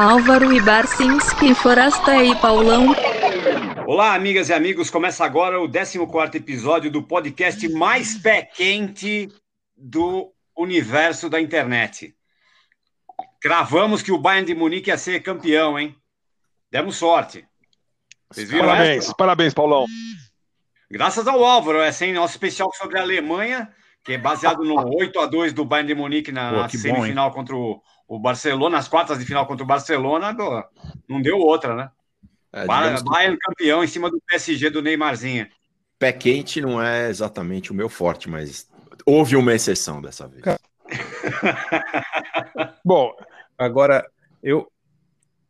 Álvaro e Barcinski, Forasta e Paulão. Olá, amigas e amigos. Começa agora o 14 episódio do podcast mais pé quente do universo da internet. Cravamos que o Bayern de Munique ia ser campeão, hein? Demos sorte. Vocês viram parabéns, essa? parabéns, Paulão. Graças ao Álvaro, é sem nosso especial sobre a Alemanha, que é baseado no 8 a 2 do Bayern de Munique na Pô, semifinal bom, contra o, o, Barcelona, nas quartas de final contra o Barcelona, não deu outra, né? É, Bayern que... campeão em cima do PSG do Neymarzinho. Pé quente não é exatamente o meu forte, mas houve uma exceção dessa vez. Bom, agora eu,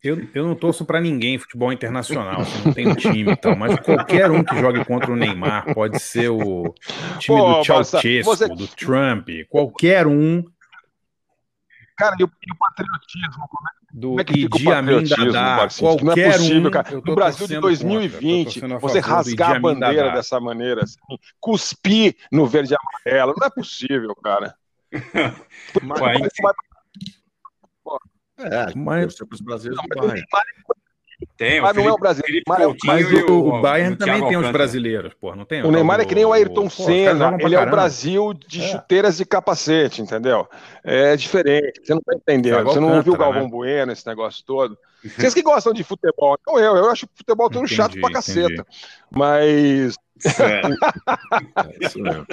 eu, eu não torço para ninguém em futebol internacional, assim, não tem time e tal, mas qualquer um que jogue contra o Neymar, pode ser o time Pô, do Ceausescu, você... do Trump, qualquer um. Cara, e o, e o patriotismo, como é, do como é que Idi Amin Dada, qualquer não é possível, um, cara. No Brasil de 2020, contra, você rasgar a bandeira dessa maneira, assim, cuspir no verde e amarelo, não é possível, cara. mas, mas, mas, é, mas os brasileiros não, mas tem, mas não é o brasileiro. Mas o, o, o Bayern também tem os brasileiros, pô, não tem? O Neymar é que nem o Ayrton Senna, ele é o Brasil de é. chuteiras e capacete, entendeu? É diferente, você não tá entendendo, você não viu o Galvão né? Bueno, esse negócio todo. Vocês que gostam de futebol, então eu, eu acho futebol tão entendi, chato pra caceta. Entendi. Mas. É. isso mesmo.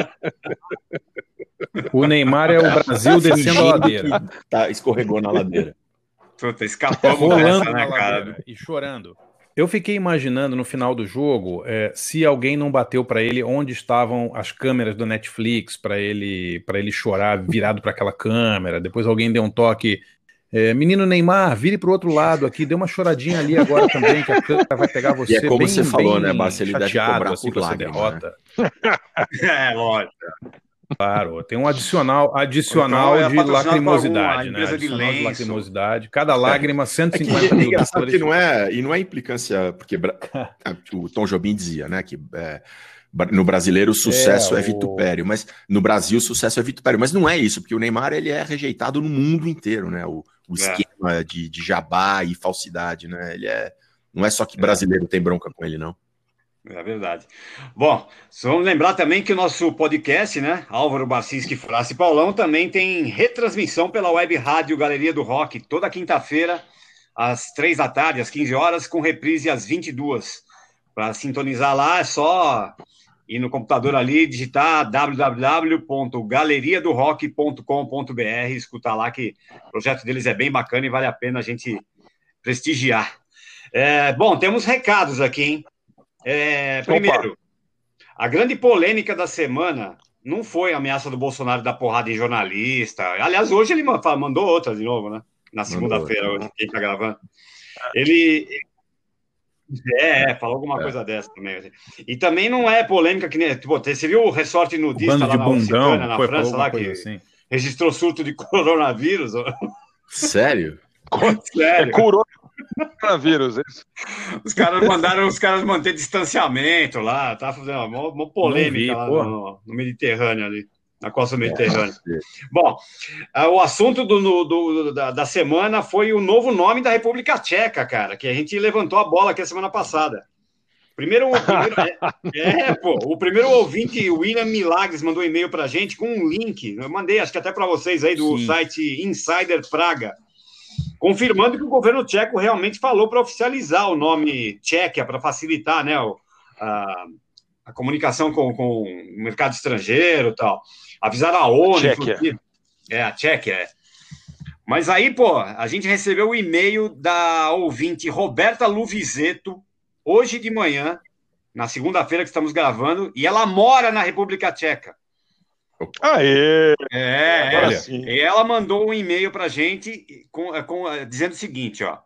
O Neymar é o Brasil descendo a ladeira. Tá, escorregou na ladeira. Puta, escapamos Rolando dessa, né, cara? E chorando. Eu fiquei imaginando no final do jogo é, se alguém não bateu para ele onde estavam as câmeras do Netflix para ele para ele chorar virado para aquela câmera. Depois alguém deu um toque. É, menino Neymar, vire para o outro lado aqui, dê uma choradinha ali agora também, que a câmera vai pegar você. E é como bem, você falou, né, Barça? Ele deve cobrar assim, por lágrima, derrota. Né? é, lógico. Claro, tem um adicional, adicional é de lacrimosidade, né? Adicional de, de lacrimosidade. Cada lágrima, 150 é que, mil é que não é E não é implicância, porque o Tom Jobim dizia, né, que é, no brasileiro o sucesso é, é vitupério, o... mas no Brasil o sucesso é vitupério. Mas não é isso, porque o Neymar ele é rejeitado no mundo inteiro, né? O, o é. esquema de, de jabá e falsidade, né? Ele é. Não é só que brasileiro tem bronca com ele, não. É verdade. Bom, vamos lembrar também que o nosso podcast, né? Álvaro Bacinski, Frase Paulão, também tem retransmissão pela web rádio Galeria do Rock, toda quinta-feira, às três da tarde, às 15 horas, com reprise às 22. Para sintonizar lá, é só ir no computador ali, digitar www.galeriadorock.com.br, escutar lá que o projeto deles é bem bacana e vale a pena a gente prestigiar. É, bom, temos recados aqui, hein? É, primeiro, Opa. a grande polêmica da semana não foi a ameaça do Bolsonaro da porrada em jornalista. Aliás, hoje ele mandou outra de novo, né? Na segunda-feira, hoje, quem tá gravando. Ele. É, é falou alguma é. coisa dessa também. Assim. E também não é polêmica que nem. Tipo, você viu o ressorte nudista lá na bundão, na foi, França, lá que assim. registrou surto de coronavírus? Sério? Sério. É curou Coronavírus, isso. Os caras mandaram os caras manter distanciamento lá, tá fazendo uma, uma polêmica vi, lá no, no, Mediterrâneo ali, na costa Mediterrânea. Bom, ah, o assunto do, do da, da, semana foi o novo nome da República Tcheca, cara, que a gente levantou a bola aqui a semana passada. Primeiro, primeiro é, é, pô, o primeiro ouvinte, William Milagres, mandou um e-mail pra gente com um link. Eu mandei, acho que até para vocês aí do Sim. site Insider Praga confirmando que o governo tcheco realmente falou para oficializar o nome Tchequia, para facilitar né, a, a comunicação com, com, o mercado estrangeiro e tal. Avisaram a ONU. Tchequia. É, a Tchequia, é. Mas aí, pô, a gente recebeu o e-mail da ouvinte Roberta Luvizeto, hoje de manhã, na segunda-feira que estamos gravando, e ela mora na República Tcheca. Aê! É, ela, e ela mandou um e-mail para a gente com, com, dizendo o seguinte, ó.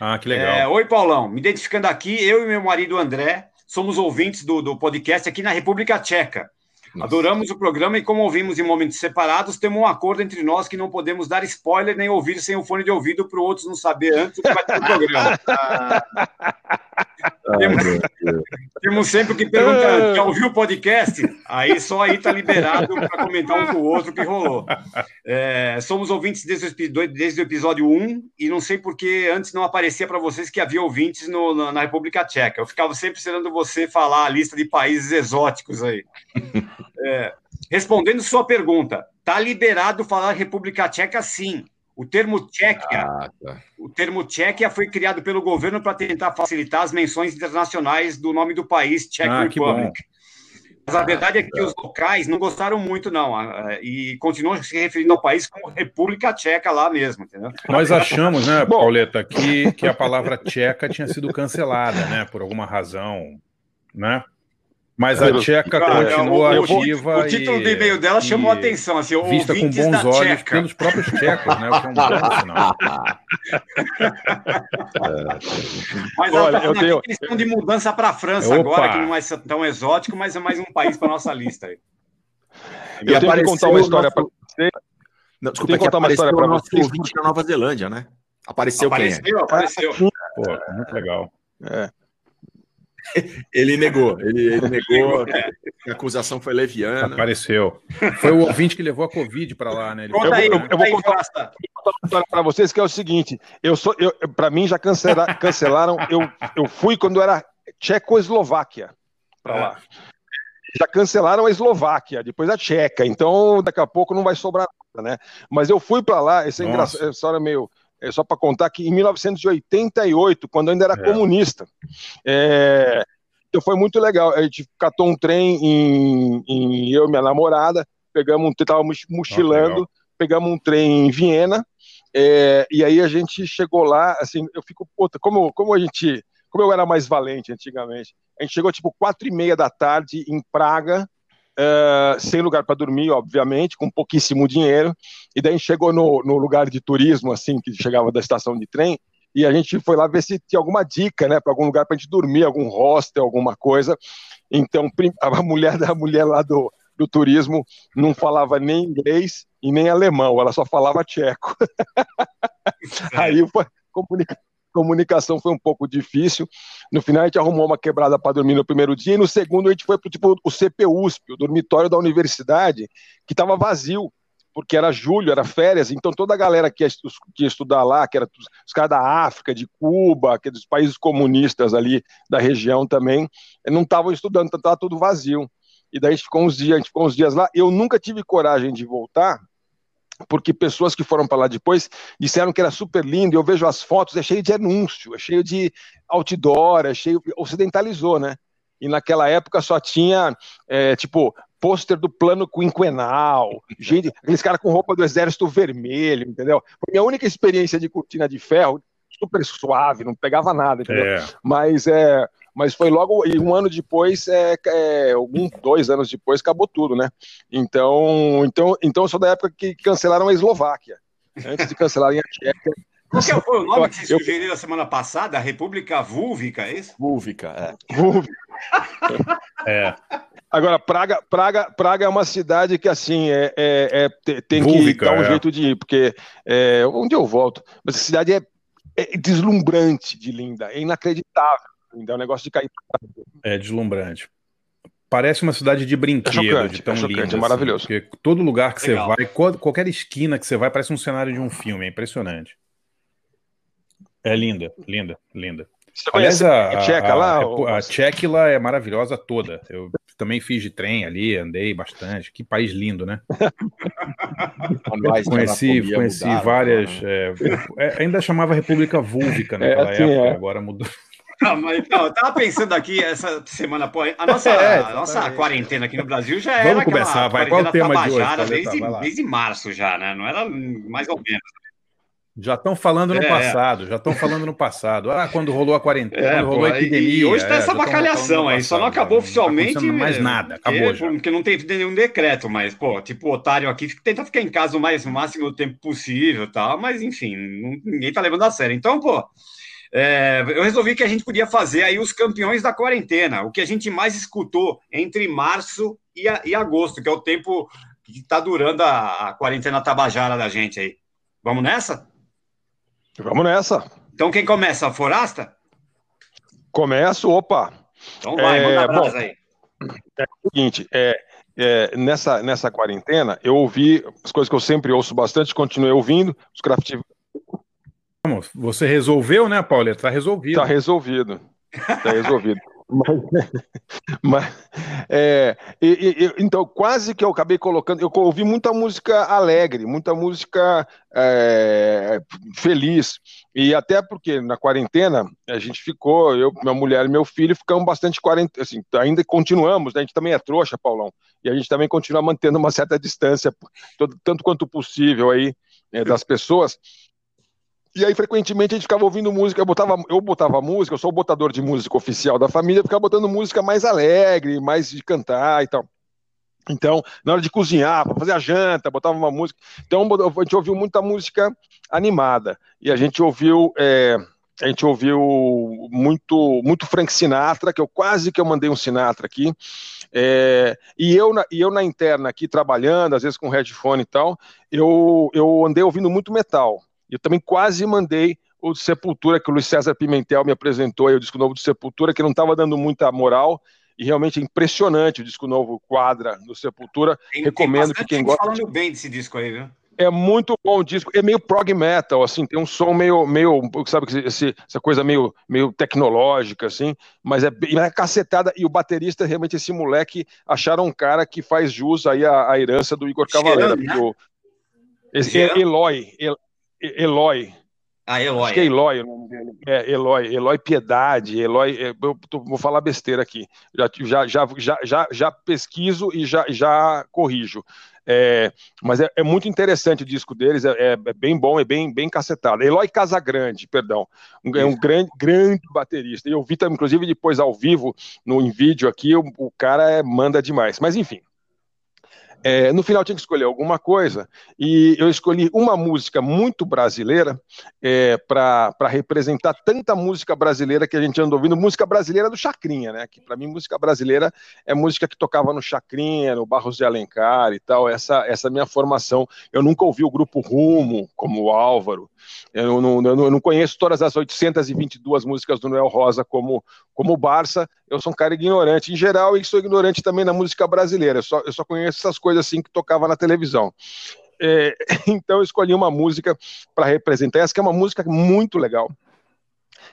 Ah, que legal. É, Oi, Paulão, me identificando aqui, eu e meu marido André somos ouvintes do, do podcast aqui na República Tcheca. Nossa. Adoramos o programa e, como ouvimos em momentos separados, temos um acordo entre nós que não podemos dar spoiler nem ouvir sem o fone de ouvido para o outro não saber antes do que vai ter o programa. temos, temos, sempre que perguntar, já ouviu o podcast? Aí só aí tá liberado para comentar um com o outro o que rolou. É, somos ouvintes desde o, desde o episódio 1 e não sei porque antes não aparecia para vocês que havia ouvintes no, na, na, República Tcheca. Eu ficava sempre esperando você falar a lista de países exóticos aí. É, respondendo sua pergunta, tá liberado falar República Tcheca sim. O termo Tchequia, ah, tá. o termo Tchequia foi criado pelo governo para tentar facilitar as menções internacionais do nome do país, Czech ah, Republic. Mas a verdade é que os locais não gostaram muito, não, e continuam se referindo ao país como República Tcheca lá mesmo, entendeu? Nós achamos, né, Pauleta, que, que a palavra tcheca tinha sido cancelada, né, por alguma razão, né? Mas a tcheca continua ativa. O, título do e-mail dela chamou a atenção, assim, vista com bons olhos tcheca. pelos próprios tchecos, né? O que é um bom sinal. mas Olha, ela tá tenho... questão de mudança para a França Opa. agora, que não é tão exótico, mas é mais um país para nossa lista. Aí. Eu e tenho que contar uma história para você. Não, desculpa, que contar uma história para você. ouvinte da Nova Zelândia, né? Apareceu, apareceu quem? É? Apareceu, apareceu. Pô, muito legal. É. Ele negou, ele, ele negou, a acusação foi leviana. Apareceu. Foi o ouvinte que levou a Covid para lá, né? Ele eu, aí, eu, eu, vou contar uma história para vocês que é o seguinte: eu sou, eu, para mim já cancela, cancelaram. Eu, eu fui quando era Tchecoslováquia para lá. Já cancelaram a Eslováquia, depois a Tcheca. Então daqui a pouco não vai sobrar nada, né? Mas eu fui para lá. Essa, é engraçado, essa história é meio é só para contar que em 1988, quando eu ainda era é. comunista, é, então foi muito legal. A gente catou um trem em, em eu e minha namorada, pegamos um, estávamos mochilando, oh, pegamos um trem em Viena, é, e aí a gente chegou lá, assim, eu fico, puta, como, como a gente, como eu era mais valente antigamente, a gente chegou tipo quatro e meia da tarde em Praga, uh, sem lugar para dormir, obviamente, com pouquíssimo dinheiro. E daí chegou no, no lugar de turismo, assim, que chegava da estação de trem, e a gente foi lá ver se tinha alguma dica, né, para algum lugar para a gente dormir, algum hostel, alguma coisa. Então, a mulher da mulher lá do, do turismo não falava nem inglês e nem alemão, ela só falava tcheco. Aí foi comunicação foi um pouco difícil. No final, a gente arrumou uma quebrada para dormir no primeiro dia, e no segundo, a gente foi para tipo, o CPUSP, o dormitório da universidade, que estava vazio, porque era julho, era férias, então toda a galera que ia, que ia estudar lá, que era os, caras da África, de Cuba, que é dos países comunistas ali da região também, não estavam estudando, estava então tudo vazio. E daí ficou uns dias, ficou uns dias lá. Eu nunca tive coragem de voltar, porque pessoas que foram para lá depois disseram que era super lindo, e eu vejo as fotos, é cheio de anúncio, é cheio de outdoor, é cheio, ocidentalizou, né? E naquela época só tinha, é, tipo, pôster do plano quinquenal, gente, aqueles caras com roupa do exército vermelho, entendeu? Foi minha única experiência de cortina de ferro, super suave, não pegava nada, entendeu? É. Mas é, mas foi logo e um ano depois, é, é, um, dois anos depois, acabou tudo, né? Então, então, então eu sou da época que cancelaram a Eslováquia, antes de cancelarem a Tchequia. Qual que foi o nome que você eu, sugeriu na semana passada? A República Vúlvica, é isso? Vúlvica, é. Vúlvica. é. Agora, Praga, Praga, Praga é uma cidade que, assim, é, é, é tem Vúlvica, que dar um é. jeito de ir, porque é, onde eu volto, mas a cidade é, é deslumbrante de linda, é inacreditável. Ainda é um negócio de cair. É deslumbrante. Parece uma cidade de brinquedo, é chocante, de tão é chocante, lindo, é maravilhoso. Assim, porque todo lugar que Legal. você vai, qualquer esquina que você vai, parece um cenário de um filme, é impressionante. É linda, linda, linda. Você Aliás, a, a, Tcheca lá? A, a Tcheca lá é maravilhosa toda. Eu também fiz de trem ali, andei bastante. Que país lindo, né? conheci conheci várias. É, é, ainda chamava República Vúlvica naquela é, assim, época, agora mudou. Não, mas, não, eu tava pensando aqui essa semana, pô, a nossa, é, a nossa quarentena aqui no Brasil já era Vamos começar, vai. Qual é o tema de hoje? Desde, desde março já, né? Não era mais ou menos. Já estão falando no é, passado, já estão falando no passado. Ah, quando rolou a quarentena, é, quando rolou a epidemia. E hoje está é, essa bacalhação aí, só não acabou oficialmente. Não tá mais nada, acabou porque, já. Porque não tem nenhum decreto, mas, pô, tipo, o otário aqui tenta ficar em casa o mais máximo tempo possível e tal, mas enfim, ninguém tá levando a sério. Então, pô, é, eu resolvi que a gente podia fazer aí os campeões da quarentena, o que a gente mais escutou entre março e, a, e agosto, que é o tempo que está durando a, a, quarentena tabajara da gente aí. Vamos nessa? Vamos nessa. Então quem começa? A Forasta? Começo, opa. Então vai, é, manda bom, aí. É o seguinte, é, é, nessa, nessa quarentena, eu ouvi as coisas que eu sempre ouço bastante, continuei ouvindo, os craft. Você resolveu, né, Paulo? Está resolvido. Está resolvido. Está resolvido. Mas, mas é, e, e, então, quase que eu acabei colocando. Eu ouvi muita música alegre, muita música é, feliz. E até porque na quarentena a gente ficou, eu, minha mulher e meu filho ficamos bastante quarentena. Assim, ainda continuamos, né? a gente também é trouxa, Paulão. E a gente também continua mantendo uma certa distância, tanto quanto possível aí, é, das pessoas. E aí, frequentemente, a gente ficava ouvindo música, eu botava, eu botava música, eu sou o botador de música oficial da família, ficava botando música mais alegre, mais de cantar e tal. Então, na hora de cozinhar, para fazer a janta, botava uma música. Então, a gente ouviu muita música animada. E a gente ouviu. É, a gente ouviu muito, muito Frank Sinatra, que eu quase que eu mandei um Sinatra aqui. É, e, eu na, e eu na interna aqui, trabalhando, às vezes com headphone e tal, eu, eu andei ouvindo muito metal. Eu também quase mandei o de Sepultura, que o Luiz César Pimentel me apresentou, aí, o disco novo de Sepultura, que não estava dando muita moral, e realmente é impressionante o disco novo Quadra do Sepultura. Tem, Recomendo tem que quem gosta. falando bem desse disco aí, viu? É muito bom o disco, é meio prog metal, assim, tem um som meio, meio sabe, esse, essa coisa meio, meio tecnológica, assim, mas é, é cacetada, e o baterista, realmente, esse moleque, acharam um cara que faz jus aí à, à herança do Igor Cavaleira, né? o, esse, é Eloy, Eloy. Ah, Eloy. Acho que é Eloy o nome dele. É, Eloy, Eloy Piedade, Eloy. É, eu tô, vou falar besteira aqui. Já, já, já, já, já pesquiso e já, já corrijo. É, mas é, é, muito interessante o disco deles, é, é, é, bem bom, é bem, bem cacetado. Eloy Casagrande, perdão, um, é um grande, grande baterista. E eu vi, inclusive, depois ao vivo, no em vídeo aqui, o, o cara é, manda demais. Mas enfim, é, no final tinha que escolher alguma coisa, e eu escolhi uma música muito brasileira é, para representar tanta música brasileira que a gente anda ouvindo, música brasileira do Chacrinha, né? Que para mim música brasileira é música que tocava no Chacrinha, no Barros de Alencar e tal, essa, essa minha formação. Eu nunca ouvi o grupo Rumo, como o Álvaro, eu não, eu não conheço todas as 822 músicas do Noel Rosa como, como Barça, eu sou um cara ignorante. Em geral e sou ignorante também na música brasileira, eu só, eu só conheço essas coisas assim que tocava na televisão. É, então eu escolhi uma música para representar. Essa, que é uma música muito legal,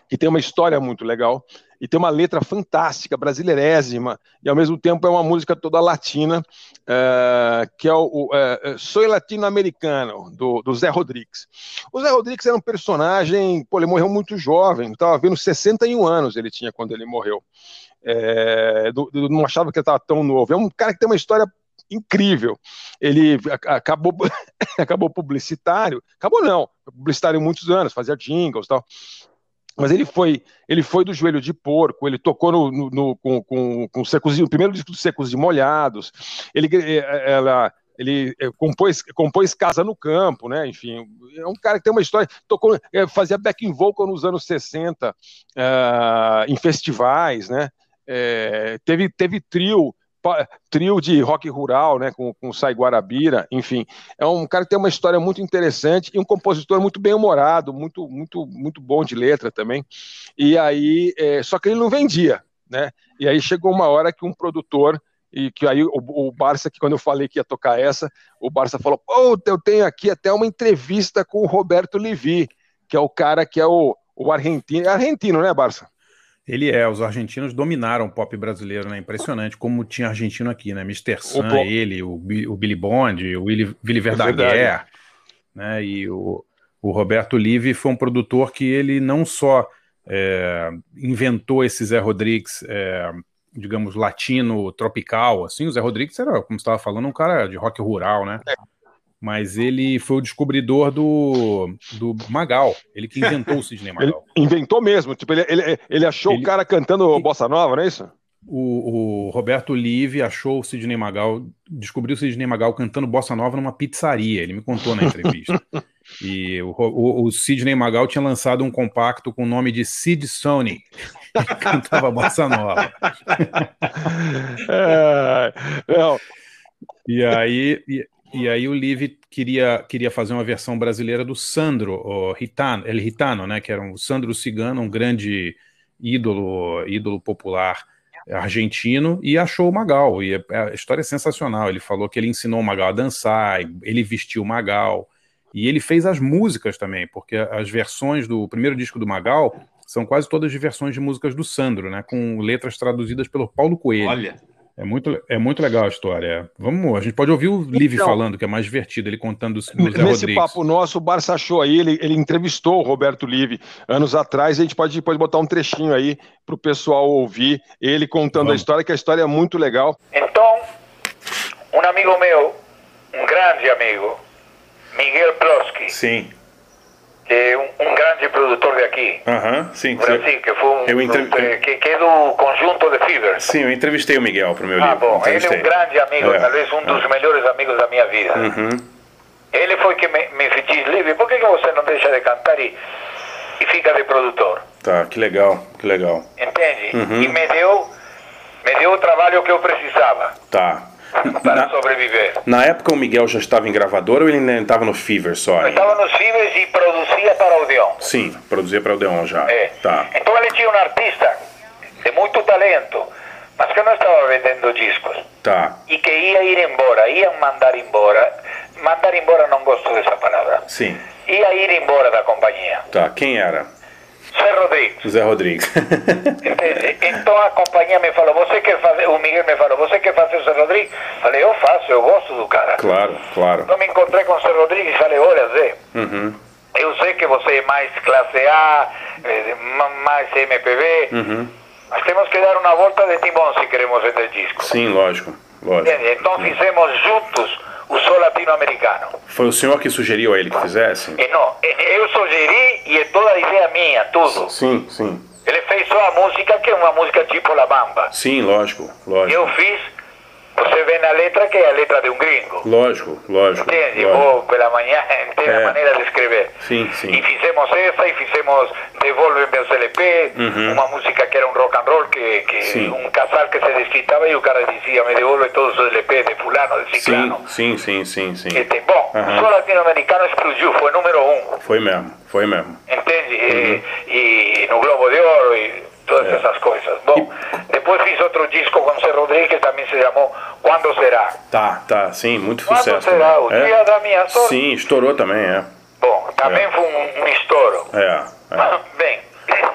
que tem uma história muito legal e tem uma letra fantástica, brasileirésima, e ao mesmo tempo é uma música toda latina, uh, que é o, o uh, Soy Latino-Americano, do, do, Zé Rodrigues. O Zé Rodrigues era um personagem, pô, ele morreu muito jovem, estava vendo 61 anos ele tinha quando ele morreu. É, do, do, não achava que ele estava tão novo. É um cara que tem uma história incrível. Ele acabou, acabou publicitário, acabou não, publicitário muitos anos, fazia jingles e tal. Mas ele foi, ele foi do joelho de porco, ele tocou no, no, no com, com, com secos, o primeiro disco dos secos e molhados. Ele, eh, eh, ela, ele eh, compôs, compôs Casa no Campo, né? Enfim, é um cara que tem uma história. Tocou, fazia backing vocal nos anos 60 uh, em festivais, né? É, teve, teve trio trio de rock rural, né, com, com Sai Guarabira, enfim, é um cara que tem uma história muito interessante e um compositor muito bem humorado, muito, muito, muito bom de letra também. E aí, é, só que ele não vendia, né? E aí chegou uma hora que um produtor e que aí o, o Barça, que quando eu falei que ia tocar essa, o Barça falou: "Oh, eu tenho aqui até uma entrevista com o Roberto Levi, que é o cara que é o, o argentino, é argentino, né, Barça? Ele é, os argentinos dominaram o pop brasileiro, né? Impressionante como tinha argentino aqui, né? Mr. Sun, o ele, o, o, Billy Bond, o Willy é Verdaguer, é né? E o, o Roberto Live foi um produtor que ele não só é, inventou esse Zé Rodrigues, é, digamos, latino, tropical, assim, o Zé Rodrigues era, como você estava falando, um cara de rock rural, né? Mas ele foi o descobridor do, do Magal, ele que inventou o Sidney Magal. Ele inventou mesmo, tipo, ele, ele, ele achou ele, o cara cantando ele, Bossa Nova, não é isso? O, o, Roberto Live achou o Sidney Magal, descobriu o Sidney Magal cantando Bossa Nova numa pizzaria, ele me contou na entrevista. e o, o, o, Sidney Magal tinha lançado um compacto com o nome de Sid Sony, cantava Bossa Nova. é, não. E aí, e, e aí o Liv queria, queria fazer uma versão brasileira do Sandro, o Hitano, El Hitano, né, que era um Sandro Cigano, um grande ídolo, ídolo popular argentino, e achou o Magal. E a história é sensacional. Ele falou que ele ensinou o Magal a dançar, ele vestiu o Magal, e ele fez as músicas também, porque as versões do primeiro disco do Magal são quase todas de versões de músicas do Sandro, né? Com letras traduzidas pelo Paulo Coelho. Olha. É muito, é muito legal a história. Vamos, a gente pode ouvir o Live então, falando, que é mais divertido, ele contando do, Nesse Rodrigues. papo nosso, o Barça achou aí, ele, ele entrevistou o Roberto Live anos atrás, a gente pode depois botar um trechinho aí para o pessoal ouvir ele contando Vamos. a história, que a história é muito legal. Então, um amigo meu, um grande amigo, Miguel Plosky. Sim é um, um, grande produtor de aqui. Aham, sim. Brasil, que foi um, eu entre... que, que, é do conjunto de Fever. Sim, eu entrevistei o Miguel para o meu ah, livro. Ah, bom, ele é um grande amigo, é. talvez um dos é. melhores amigos da minha vida. Uhum. Ele foi que me, me disse, Livre, por que, que você não deixa de cantar e, e fica de produtor? Tá, que legal, que legal. Entende? Uhum. E me deu, me deu o trabalho que eu precisava. Tá para na, sobreviver. Na época o Miguel já estava em gravador ou ele ainda estava no Fever só? Ele estava nos Fever e produzia para o Odeon. Sim, produzia para o Odeon já. É. Tá. Então ele tinha um artista de muito talento, mas que não estava vendendo discos. Tá. E que ia ir embora, ia mandar embora. Mandar embora não gosto dessa palavra. Sim. Ia ir embora da companhia. Tá, quem era? Zé Rodrigues. Zé Rodrigues. então a companhia me falou, você quer fazer, o Miguel me falou, você quer fazer o Zé Rodrigues? Falei, eu faço, eu gosto do cara. Claro, claro. Então me encontrei com o Zé Rodrigues e falei, olha Zé, uhum. eu sei que você é mais classe A, eh, mais MPB, uhum. mas temos que dar uma volta de timão se queremos vender disco. Sim, lógico, lógico. Então fizemos juntos o Sol Latino-Americano. Foi o senhor que sugeriu a ele que fizesse? E não, eu sugeri e é toda a ideia minha, tudo. Sim, sim. Ele fez só a música, que é uma música tipo La Bamba. Sim, lógico, lógico. Eu fiz você vê na letra que é a letra de um gringo. Lógico, lógico. Entende? Lógico. Ou pela manhã, é. a maneira de escrever. Sim, sim. E fizemos essa, e fizemos Devolve meus LP, uhum. uma música que era um rock and roll, que, que um casal que se desquitava e o cara dizia, me devolve todos os LP de fulano, de ciclano. Sim, sim, sim, sim. sim. Este, bom, uhum. o Latino-Americano explodiu, foi número um. Foi mesmo, foi mesmo. Entende? Uhum. E, e no Globo de Ouro e todas é. essas coisas. Bom, depois fiz outro disco com Zé Rodrigues que também se chamou Quando Será. Tá, tá, sim, muito Quando sucesso. Quando Será? O é? Dia da Minha Sorte? Sim, estourou também, é. Bom, também é. foi um, um, estouro. É. é. Bem,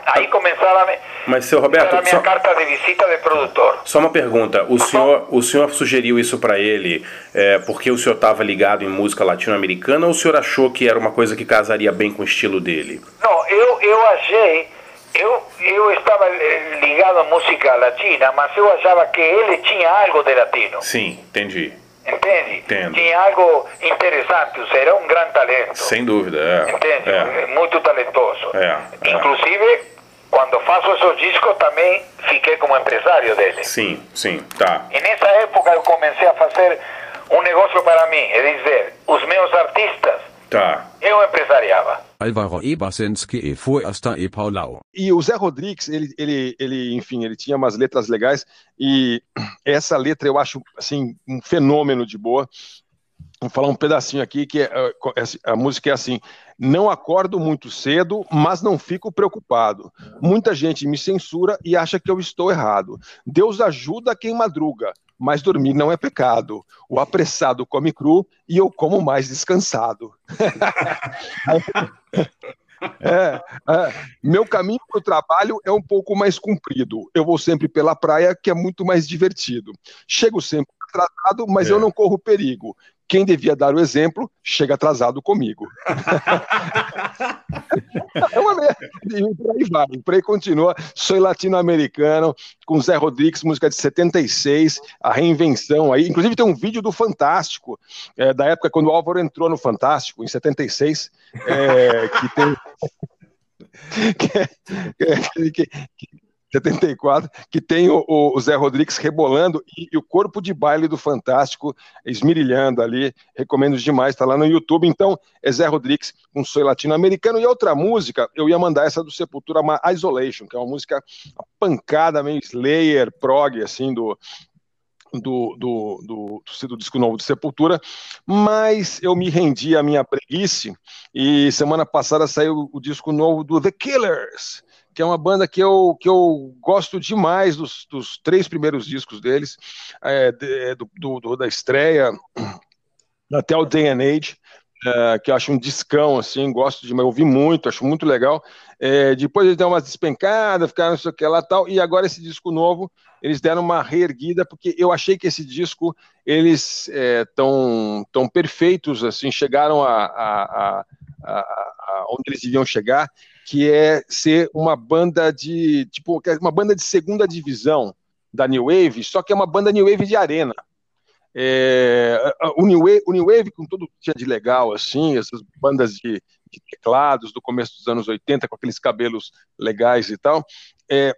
aí começaram a me... Mas, seu Roberto, a minha só... carta de visita de produtor. Só uma pergunta: o senhor, o senhor sugeriu isso para ele é, porque o senhor estava ligado em música latino-americana ou o senhor achou que era uma coisa que casaria bem com o estilo dele? Não, eu, eu achei eu, eu estava eh, ligado à música latina, mas eu achava que ele tinha algo de latino. Sim, entendi. Entende? Entendo. Tinha algo interessante, será um grande talento. Sem dúvida, é. Entende? É. Muito talentoso. É, é. Inclusive, quando faço esse disco, também fiquei como empresário dele. Sim, sim, tá. E nessa época eu comecei a fazer um negócio para mim, é dizer, os meus artistas, tá. eu empresariava. Álvaro Ebersenski e Fuesta e Paulau. E o Zé Rodrigues, ele, ele, ele, enfim, ele tinha umas letras legais e essa letra eu acho, assim, um fenômeno de boa. Vou falar um pedacinho aqui que é, é, a música é assim: não acordo muito cedo, mas não fico preocupado. Muita gente me censura e acha que eu estou errado. Deus ajuda quem madruga, mas dormir não é pecado. O apressado come cru e eu como mais descansado. É, é, meu caminho para o trabalho é um pouco mais comprido. Eu vou sempre pela praia, que é muito mais divertido. Chego sempre atrasado, mas é. eu não corro perigo quem devia dar o exemplo chega atrasado comigo. é uma. E por aí vai, por aí continua. Sou latino-americano, com Zé Rodrigues, música de 76, a reinvenção aí. Inclusive tem um vídeo do Fantástico, é, da época quando o Álvaro entrou no Fantástico, em 76, é, que tem. que, que, que, 74, que tem o, o, Zé Rodrigues rebolando e, e, o corpo de baile do Fantástico esmirilhando ali. Recomendo demais, está lá no YouTube. Então, é Zé Rodrigues com Soy Latino-Americano. E outra música, eu ia mandar essa do Sepultura, uma Isolation, que é uma música pancada, meio Slayer, prog, assim, do, do, do, do, do, disco novo de Sepultura, mas eu me rendi à minha preguiça e semana passada saiu o disco novo do The Killers, que é uma banda que eu, que eu gosto demais dos, dos três primeiros discos deles, é, de, do, do, do, da estreia até o Day and Age é, que eu acho um discão, assim, gosto de ouvir muito, acho muito legal. É, depois eles deram umas despencadas, ficaram não sei o que lá tal, e agora esse disco novo, eles deram uma reerguida, porque eu achei que esse disco, eles é, tão perfeitos, assim, chegaram a, a, a, a, onde eles deviam chegar, que é ser uma banda de, tipo, é uma banda de segunda divisão da New Wave, só que é uma banda New Wave de arena. É, o, New Wave, o New Wave, com tudo que tinha de legal, assim, essas bandas de, de, teclados do começo dos anos 80, com aqueles cabelos legais e tal, é,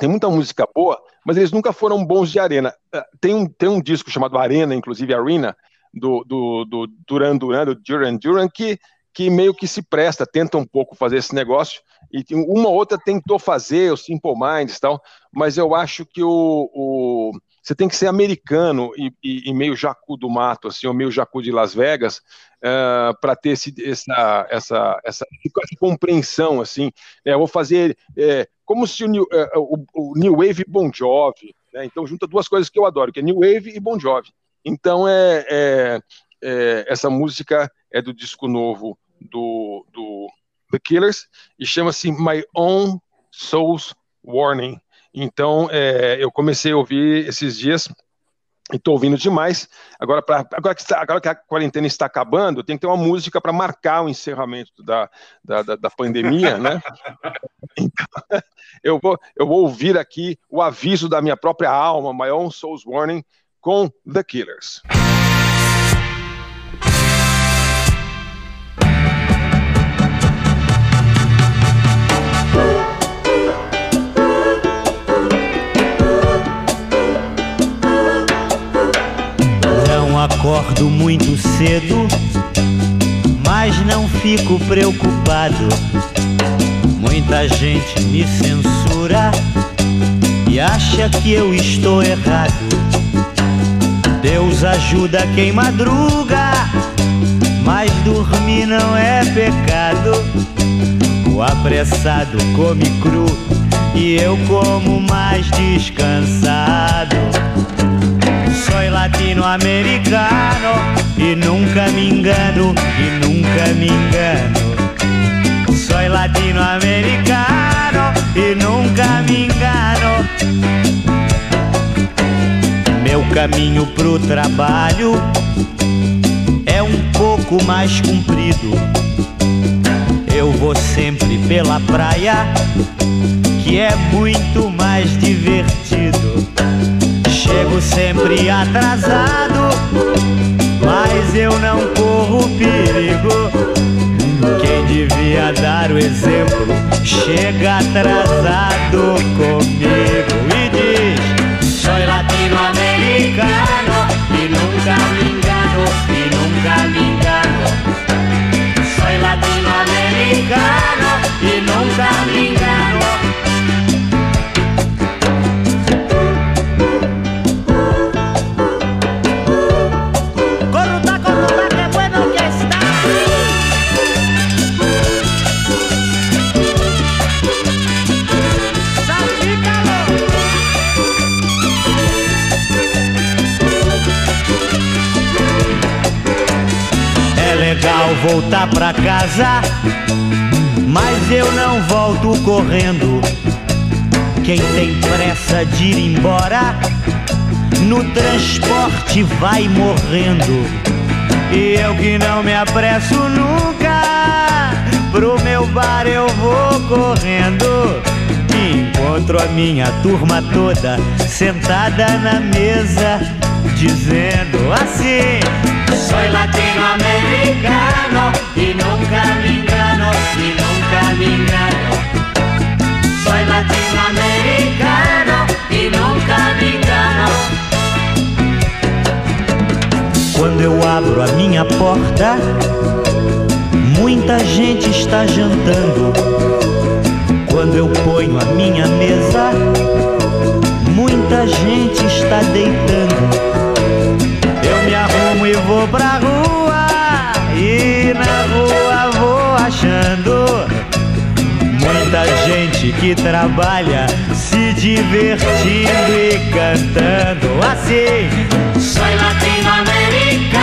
tem muita música boa, mas eles nunca foram bons de arena. É, tem um, tem um disco chamado Arena, inclusive Arena, do, do, do Duran Duran, do Duran Duran, que, que meio que se presta, tenta um pouco fazer esse negócio, e uma outra tentou fazer, o Simple Minds e tal, mas eu acho que o, o você tem que ser americano e, e, e, meio jacu do mato, assim, ou meio jacu de Las Vegas, uh, eh, para ter esse, essa, essa, essa, essa, compreensão, assim. Né? Eu vou fazer é, como se o New, uh, o, o New Wave e Bon Jovi, né? então junta duas coisas que eu adoro, que é New Wave e Bon Jovi. Então é, é, é essa música é do disco novo do, do The Killers e chama-se My Own Soul's Warning. Então, é, eu comecei a ouvir esses dias e estou ouvindo demais. Agora, pra, agora, que está, agora, que a quarentena está acabando, tem que ter uma música para marcar o encerramento da, da, da, da pandemia, né? Então, eu vou, eu vou ouvir aqui o aviso da minha própria alma, My Own Soul's Warning, com The Killers. Cedo, mas não fico preocupado. Muita gente me censura e acha que eu estou errado. Deus ajuda quem madruga, mas dormir não é pecado. O apressado come cru e eu como mais descansado soy latinoamericano y nunca me engano, y nunca me engano. Soy latinoamericano e nunca me engano. Meu caminho pro trabalho é um pouco mais comprido. Eu vou sempre pela praia, que é muito mais divertido. Chego sempre atrasado, mas eu não corro perigo. Quem devia dar o exemplo chega atrasado comigo e diz: Sou latino-americano e nunca me engano, e nunca me engano. Sou latino-americano e nunca me engano. Voltar pra casa, mas eu não volto correndo. Quem tem pressa de ir embora, no transporte vai morrendo. E eu que não me apresso nunca, pro meu bar eu vou correndo. encontro a minha turma toda sentada na mesa, dizendo assim. Soy latinoamericano y nunca me engano, y nunca me engano. Soy latinoamericano y nunca me engano. Quando eu abro a minha porta, muita gente está jantando. Quando eu ponho a minha mesa, muita gente está deitando me arrumo e vou pra rua. E na rua vou achando muita gente que trabalha se divertindo e cantando assim. Sou latino-americano.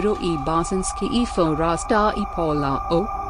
Euro i Basanski i Forasta i Pola o.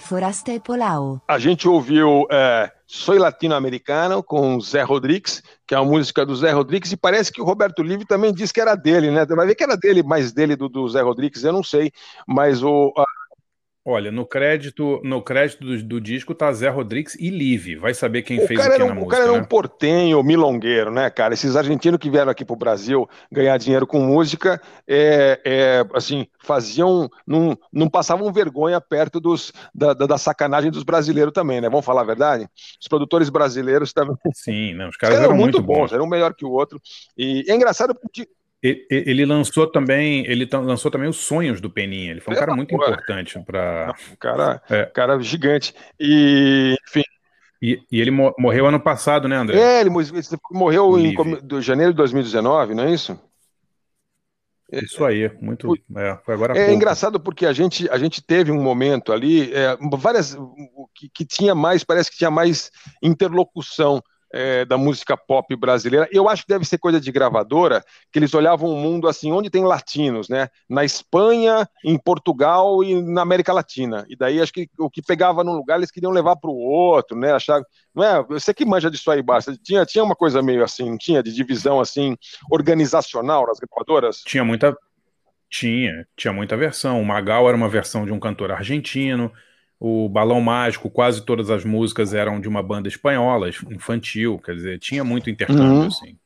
Forasta e Polau. A gente ouviu é, Soy Latino-Americano com Zé Rodrigues, que é uma música do Zé Rodrigues, e parece que o Roberto Livre também disse que era dele, né? Vai ver que era dele, mais dele do, do Zé Rodrigues, eu não sei, mas o. A... Olha, no crédito, no crédito do, do, disco tá Zé Rodrigues e Live. Vai saber quem o fez o que na o música. O cara era né? um portenho, milongueiro, né, cara? Esses argentinos que vieram aqui pro Brasil ganhar dinheiro com música, é, é, assim, faziam. Não, não passavam vergonha perto dos, da, da, da, sacanagem dos brasileiros também, né? Vamos falar a verdade? Os produtores brasileiros também. Sim, não, os caras, os caras eram, eram, muito bons, bons, eram um melhor que o outro. E é engraçado porque ele lançou também, ele lançou também os sonhos do Peninha. Ele foi um é, cara muito pô, importante para. Um cara, é. cara gigante. E, enfim. E, e, ele morreu ano passado, né, André? É, ele morreu em do janeiro de 2019, não é isso? Isso aí, muito. É, foi agora. É pouco. engraçado porque a gente, a gente teve um momento ali, é, várias que, que tinha mais, parece que tinha mais interlocução é, da música pop brasileira. Eu acho que deve ser coisa de gravadora, que eles olhavam o mundo assim, onde tem latinos, né? Na Espanha, em Portugal e na América Latina. E daí acho que o que pegava num lugar eles queriam levar para o outro, né? Achar, não é? Você que manja disso aí, basta. Tinha, tinha uma coisa meio assim, tinha de divisão assim organizacional nas gravadoras. Tinha muita tinha, tinha muita versão. O Magal era uma versão de um cantor argentino. O Balão Mágico, quase todas as músicas eram de uma banda espanhola, infantil, quer dizer, tinha muito intercâmbio, uhum. assim.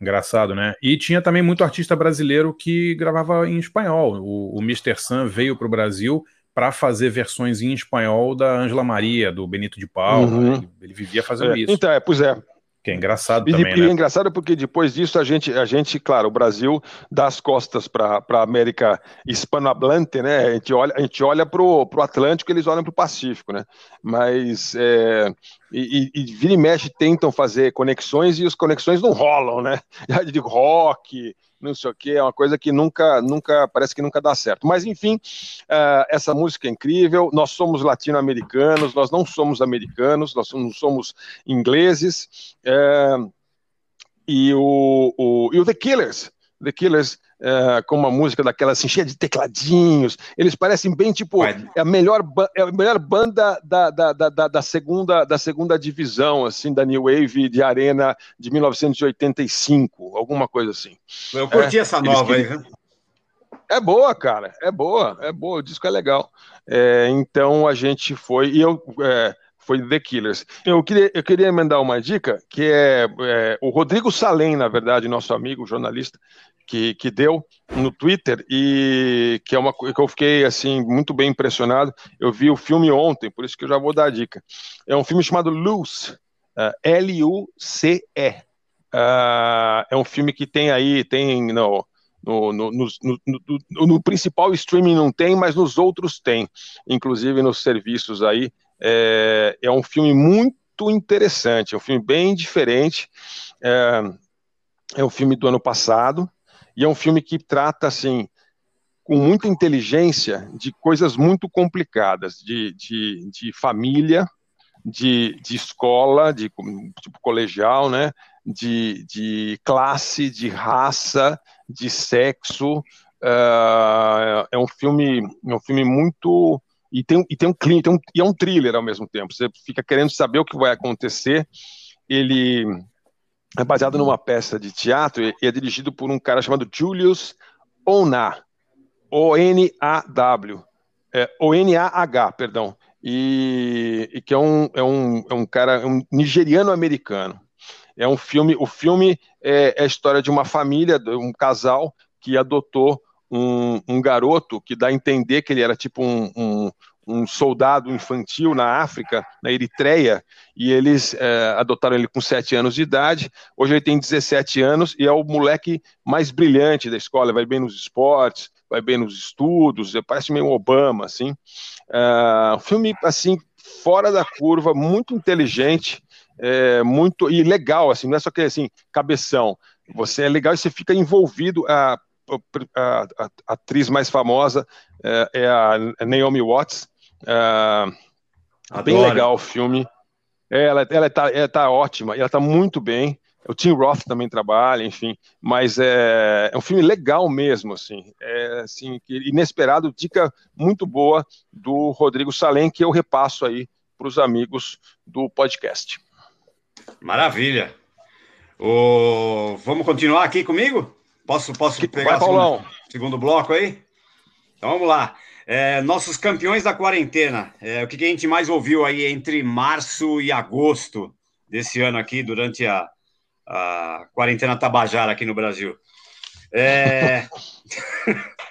Engraçado, né? E tinha também muito artista brasileiro que gravava em espanhol. O, o Mr. Sam veio para o Brasil para fazer versões em espanhol da Angela Maria, do Benito de Paula. Uhum. Ele, ele, vivia fazendo é, isso. Então, é, pois é. Que é engraçado e, também, e né? é engraçado porque depois disso a gente, a gente claro, o Brasil dá as costas para a América hispanohablante, né? A gente olha, a gente olha para o Atlântico, eles olham para o Pacífico, né? Mas é, e, e, e vira e mexe tentam fazer conexões e as conexões não rolam, né? Já digo rock, não sei o que, é uma coisa que nunca, nunca, parece que nunca dá certo. Mas enfim, uh, essa música é incrível. Nós somos latino-americanos, nós não somos americanos, nós não somos ingleses. Uh, e, o, o, e o The Killers, The Killers uh, com uma música daquela assim, cheia de tecladinhos. Eles parecem bem tipo é a melhor, é a melhor banda da, da, da, da, segunda, da segunda divisão, assim, da New Wave de Arena de 1985, alguma coisa assim. Eu curti é, essa nova aí, né? É boa, cara, é boa, é boa, o disco é legal. É, então a gente foi, e eu. É, foi The Killers. Eu queria, eu queria emendar uma dica, que é, é, o Rodrigo Salem, na verdade, nosso amigo jornalista, que, que deu no Twitter e que é uma que eu fiquei assim muito bem impressionado. Eu vi o filme ontem, por isso que eu já vou dar a dica. É um filme chamado Luce, uh, L-U-C-E. Uh, é um filme que tem aí, tem no, no, no, no, no, no principal streaming não tem, mas nos outros tem, inclusive nos serviços aí. É, é um filme muito interessante, é um filme bem diferente. É, é um filme do ano passado, e é um filme que trata, assim, com muita inteligência de coisas muito complicadas, de, de, de família, de, de escola, de tipo colegial, né? De, de classe, de raça, de sexo. Uh, é um filme, é um filme muito e tem, e tem um clima, tem um, e é um thriller ao mesmo tempo. Você fica querendo saber o que vai acontecer. Ele é baseado numa peça de teatro e é dirigido por um cara chamado Julius Ona, O-N-A-W, é, O-N-A-H, perdão, e, e, que é um, é um, é um cara, um nigeriano-americano. É um filme, o filme é, é, a história de uma família, de um casal que adotou um, um, garoto que dá a entender que ele era tipo um, um, um soldado infantil na África, na Eritreia, e eles é, adotaram ele com 7 anos de idade. Hoje ele tem 17 anos e é o moleque mais brilhante da escola, vai bem nos esportes, vai bem nos estudos, parece meio Obama, assim. Uh, um filme, assim, fora da curva, muito inteligente, é, muito e legal, assim, não é só que assim, cabeção. Você é legal e você fica envolvido. A, a, a, atriz mais famosa é, é a Naomi Watts, Uh, bem legal o filme. É, ela, ela, tá, ela tá ótima, ela tá muito bem. O Tim Roth também trabalha, enfim, mas é, é um filme legal mesmo, assim, é, assim, inesperado, dica muito boa do Rodrigo Salem, que eu repasso aí para os amigos do podcast. Maravilha. O... Vamos continuar aqui comigo? Posso, posso pegar o segundo, segundo, bloco aí? Então vamos lá. É, nossos campeões da quarentena. É, o que, que a gente mais ouviu aí entre março e agosto desse ano aqui, durante a, a quarentena tabajara aqui no Brasil? É...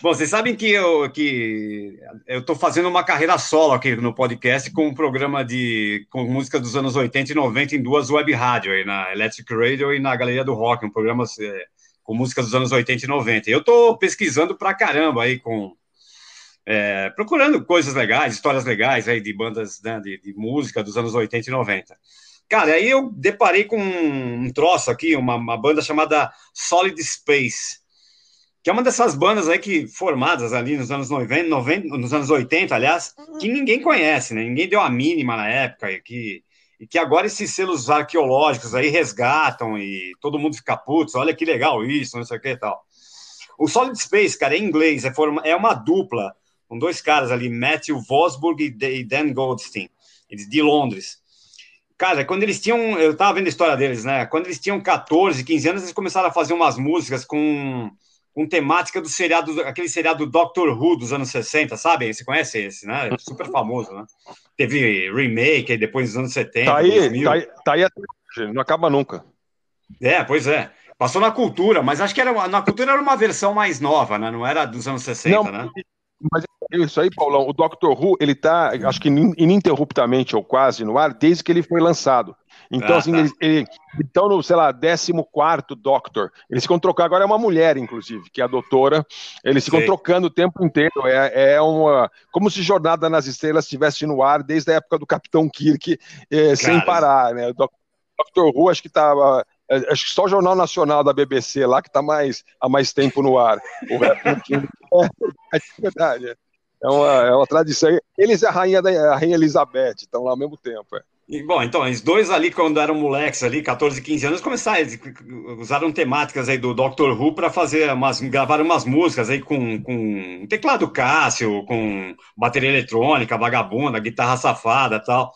Bom, vocês sabem que eu que eu estou fazendo uma carreira solo aqui no podcast com um programa de com música dos anos 80 e 90 em duas web rádio aí na Electric Radio e na Galeria do Rock, um programa é, com música dos anos 80 e 90. Eu estou pesquisando pra caramba aí com é, procurando coisas legais, histórias legais aí de bandas né, de, de, música dos anos 80 e 90. Cara, aí eu deparei com um troço aqui, uma, uma banda chamada Solid Space que é uma dessas bandas aí que formadas ali nos anos 90, 90 nos anos 80, aliás, que ninguém conhece, né? Ninguém deu a mínima na época e que, e que agora esses selos arqueológicos aí resgatam e todo mundo fica putz, olha que legal isso, não sei o que e tal. O Solid Space, cara, em inglês, é, forma, é uma dupla com dois caras ali, Matthew Vosburg e Dan Goldstein, eles de Londres. Cara, quando eles tinham, eu tava vendo a história deles, né? Quando eles tinham 14, 15 anos, eles começaram a fazer umas músicas com com temática do seriado, aquele seriado Doctor Who dos anos 60, sabe? Você conhece esse, né? É super famoso, né? Teve remake depois dos anos 70. Tá aí, tá aí, tá aí até não acaba nunca. É, pois é. Passou na cultura, mas acho que era na cultura era uma versão mais nova, né? Não era dos anos 60, não, né? Mas isso aí, Paulão, o Doctor Who, ele tá, acho que ininterruptamente ou quase no ar desde que ele foi lançado. Então, ah, assim, tá. eles, ele, então, no, sei lá, 14 Doctor, eles ficam trocando, agora é uma mulher, inclusive, que é a doutora, eles ficam Sei. trocando o tempo inteiro, é, é uma, como se Jornada nas Estrelas estivesse no ar desde a época do Capitão Kirk, é, sem parar, né, o Doctor Who acho que estava é, acho que só o Jornal Nacional da BBC lá que está mais, há mais tempo no ar. O resto é, é verdade. É uma, é uma tradição. Eles e a rainha, da, a rainha Elizabeth estão lá ao mesmo tempo. É. E, bom, então, os dois ali, quando eram moleques ali, 14, 15 anos, começaram, usaram temáticas aí do Doctor Who para fazer umas, gravar umas músicas aí com, com teclado Cássio, com bateria eletrônica, vagabunda, guitarra safada tal.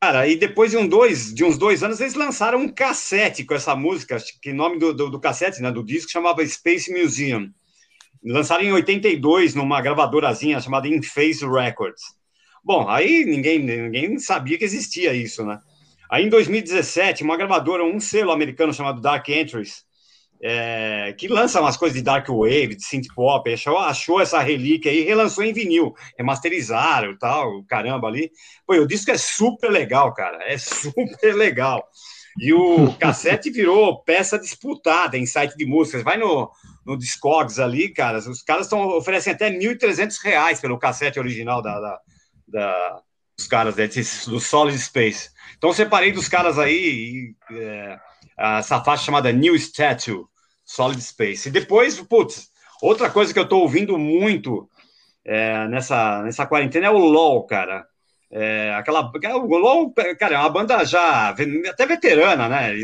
Cara, e depois de, um dois, de uns dois anos, eles lançaram um cassete com essa música, que nome do, do, do cassete, né, do disco, chamava Space Museum. Lançaram em 82 numa gravadorazinha chamada Inface Records. Bom, aí ninguém, ninguém sabia que existia isso, né? Aí em 2017, uma gravadora, um selo americano chamado Dark Entries, é, que lança umas coisas de dark wave, de synth pop, achou, achou essa relíquia aí, relançou em vinil, remasterizaram tal, caramba ali. Pô, o disco é super legal, cara, é super legal. E o cassete virou peça disputada em site de músicas. Vai no, no Discogs ali, cara, os caras tão, oferecem até R$ 1.300 pelo cassete original da, da da, dos caras né, do Solid Space. Então, separei dos caras aí é, essa faixa chamada New Statue, Solid Space. E depois, putz, outra coisa que eu estou ouvindo muito é, nessa, nessa quarentena é o LOL, cara. É, aquela, o LOL, cara, é uma banda já até veterana, né?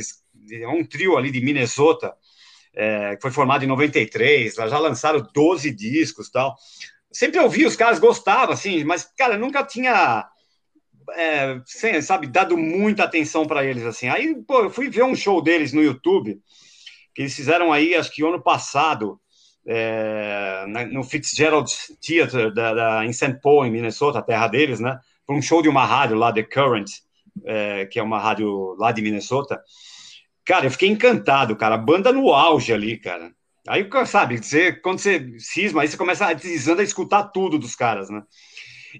É um trio ali de Minnesota, é, que foi formado em 93, já lançaram 12 discos tal sempre ouvi os caras, gostava, assim, mas, cara, nunca tinha, é, sem, sabe, dado muita atenção para eles, assim. Aí, pô, eu fui ver um show deles no YouTube, que eles fizeram aí, acho que ano passado, é, no Fitzgerald Theater da, da, em St. Paul, em Minnesota, a terra deles, né? Foi um show de uma rádio lá, The Current, é, que é uma rádio lá de Minnesota. Cara, eu fiquei encantado, cara. Banda no auge ali, cara. Aí, sabe, você, quando você cisma, aí você começa a, a escutar tudo dos caras, né?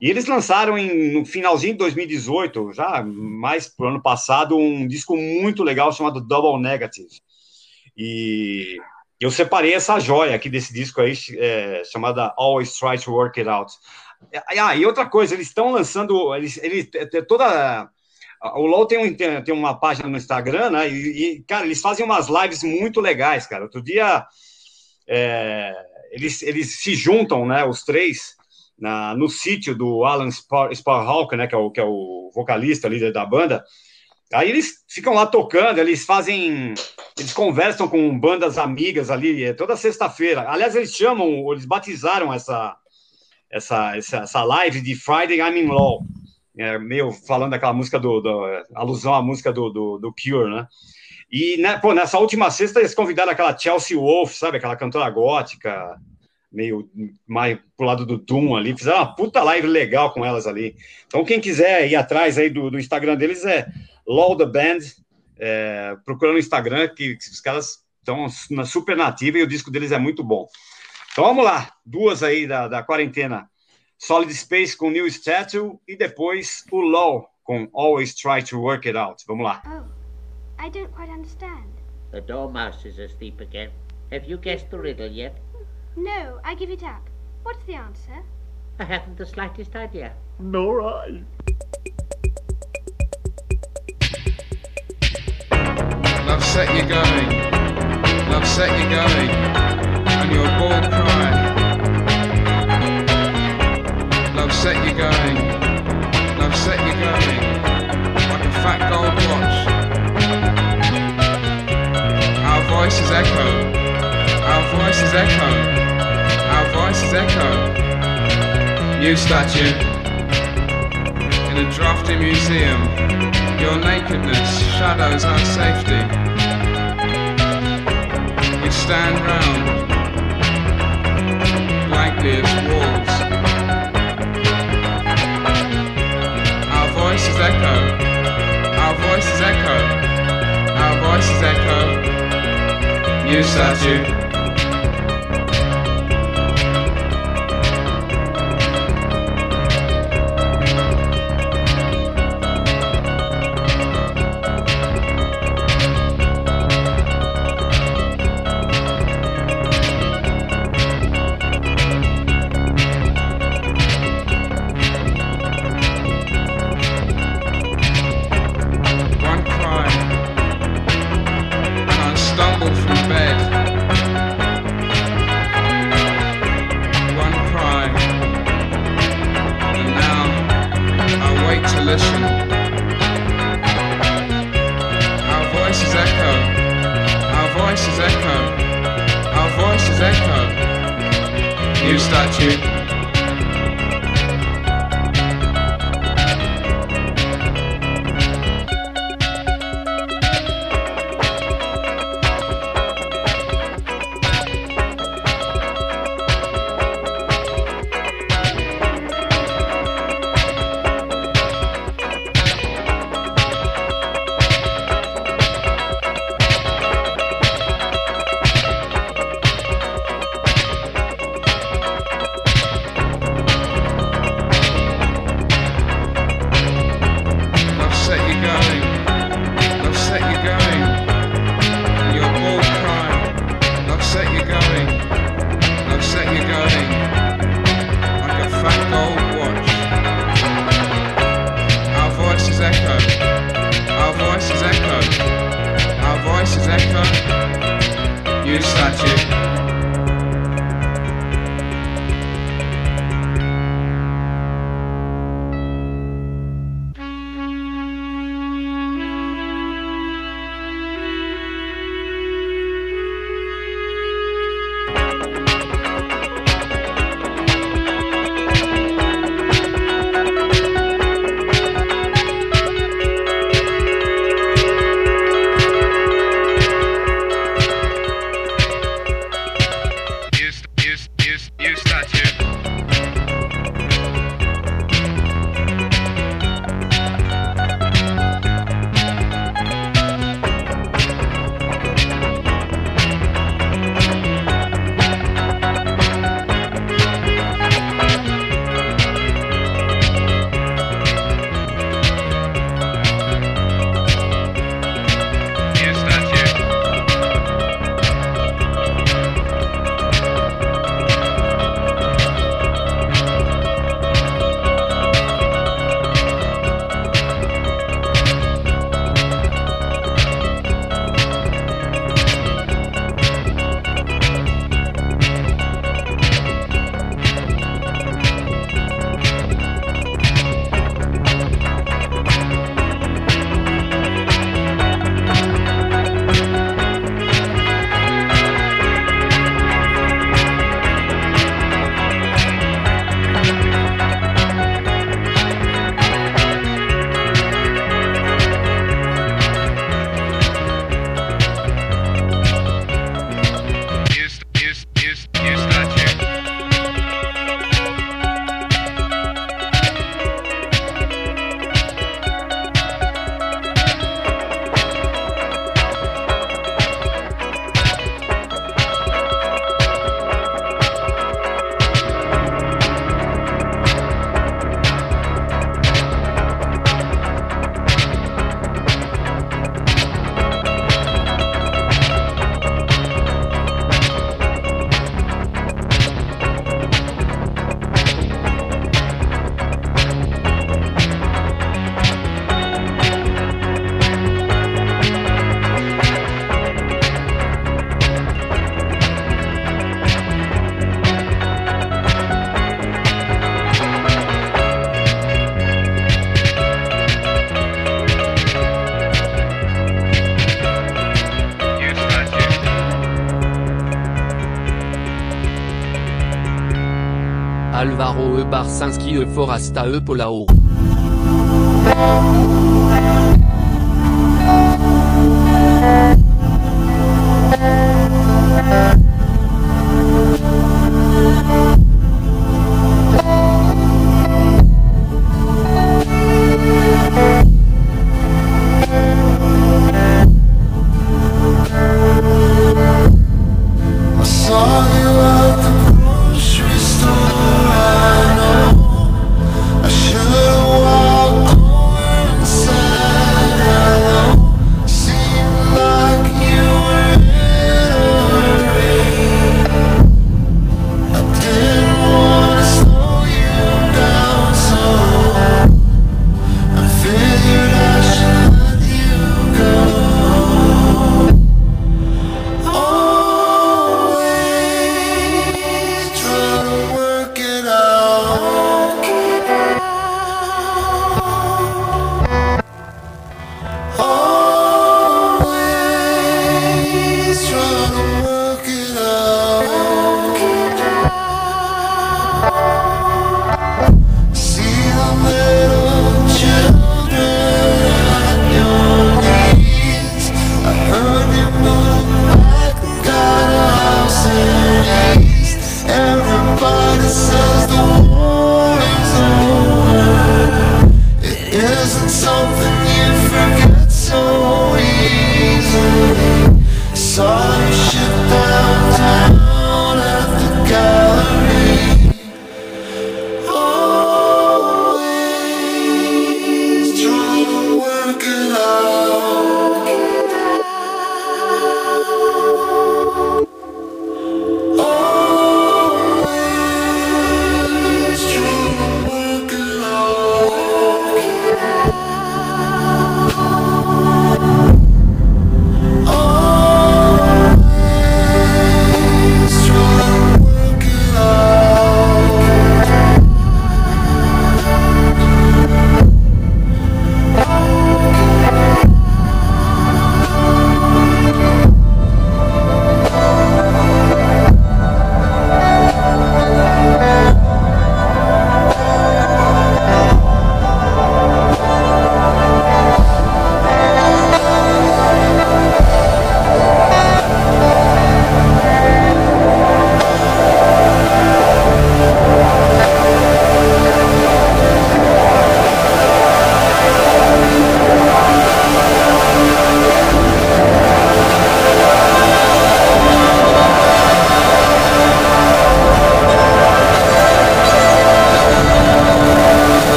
E eles lançaram em, no finalzinho de 2018, já mais pro ano passado, um disco muito legal chamado Double Negative. E eu separei essa joia aqui desse disco aí, é, chamada Always Try to Work It Out. Ah, e outra coisa, eles estão lançando, eles, eles toda o LOL tem, um, tem, uma página no Instagram, né? E, e, cara, eles fazem umas lives muito legais, cara. Outro dia é, eles, eles se juntam, né, os três, na, no sítio do Alan Sparhawk, né, que é, o, que é o vocalista, líder da banda, Aí eles ficam lá tocando, eles fazem. Eles conversam com bandas amigas ali, é toda sexta-feira. Aliás, eles chamam, eles batizaram essa, essa, essa, essa live de Friday I'm in Law. É, meio falando daquela música do, do alusão à música do, do, do Cure, né? E né, pô, nessa última sexta eles convidaram aquela Chelsea Wolf, sabe? Aquela cantora gótica, meio mais pro lado do Doom ali. Fizeram uma puta live legal com elas ali. Então, quem quiser ir atrás aí do, do Instagram deles é Law the Band. É, procura no Instagram, que, que os caras estão na super nativa e o disco deles é muito bom. Então vamos lá, duas aí da, da quarentena. Solid Space com New Statue e depois o Law com Always Try to Work It Out. Vamos lá. Oh, I don't quite understand. The Dormouse is asleep again. Have you guessed the riddle yet? No, I give it up. What's the answer? I haven't the slightest idea. Nor I. Love set you going, love set you going, and your bold cry. Love set you going, love set you going, like a fat gold watch. Voices echo, our voices echo, our voices echo. New statue in a drafty museum. Your nakedness shadows our safety. We stand round, blankly as walls. Our voices echo, our voices echo, our voices echo. New statue. macie Forasta E Polao.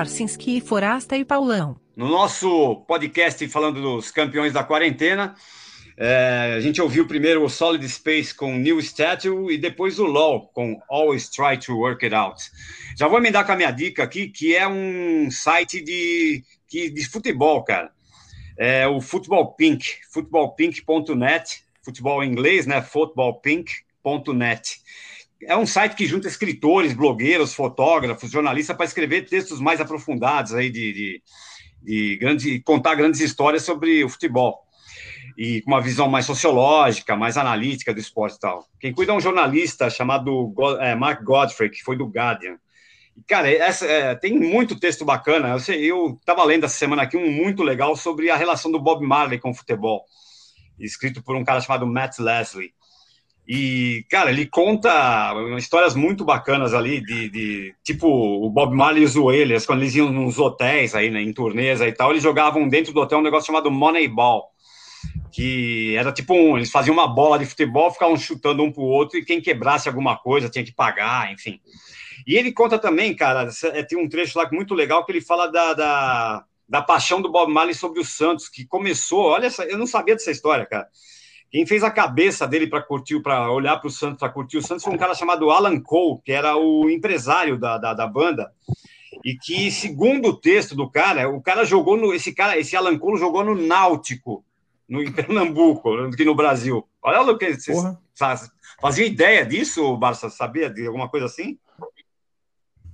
Álvaro Ibarcinski, Forasta e Paulão. No nosso podcast falando dos campeões da quarentena, é, a gente ouviu primeiro o Solid Space com New Statue e depois o LOL com Always Try to Work It Out. Já vou emendar com a minha dica aqui, que é um site de, que, de futebol, cara. É o Futebol Pink, futebolpink.net, futebol em inglês, né? Footballpink.net. É um site que junta escritores, blogueiros, fotógrafos, jornalistas para escrever textos mais aprofundados aí de, de, de grande, contar grandes histórias sobre o futebol e com uma visão mais sociológica, mais analítica do esporte e tal. Quem cuida é um jornalista chamado é, Mark Godfrey, que foi do Guardian. E, cara, essa, é, tem muito texto bacana. Eu estava lendo essa semana aqui um muito legal sobre a relação do Bob Marley com o futebol, escrito por um cara chamado Matt Leslie. E, cara, ele conta histórias muito bacanas ali, de, de tipo o Bob Marley e os Wailers, quando eles iam nos hotéis aí, né, em turnês e tal, eles jogavam dentro do hotel um negócio chamado Moneyball, que era tipo um, eles faziam uma bola de futebol, ficavam chutando um pro outro e quem quebrasse alguma coisa tinha que pagar, enfim. E ele conta também, cara, é, tem um trecho lá muito legal que ele fala da, da, da paixão do Bob Marley sobre o Santos, que começou, olha, eu não sabia dessa história, cara quem fez a cabeça dele para curtir, para olhar para o Santos, para curtir o Santos, foi um cara chamado Alan Cole, que era o empresário da, da, da, banda, e que, segundo o texto do cara, o cara jogou no. Esse cara, esse Alan Cole jogou no Náutico, no, em Pernambuco, aqui no Brasil. Olha o que vocês fazia ideia disso, Barça? Sabia de alguma coisa assim?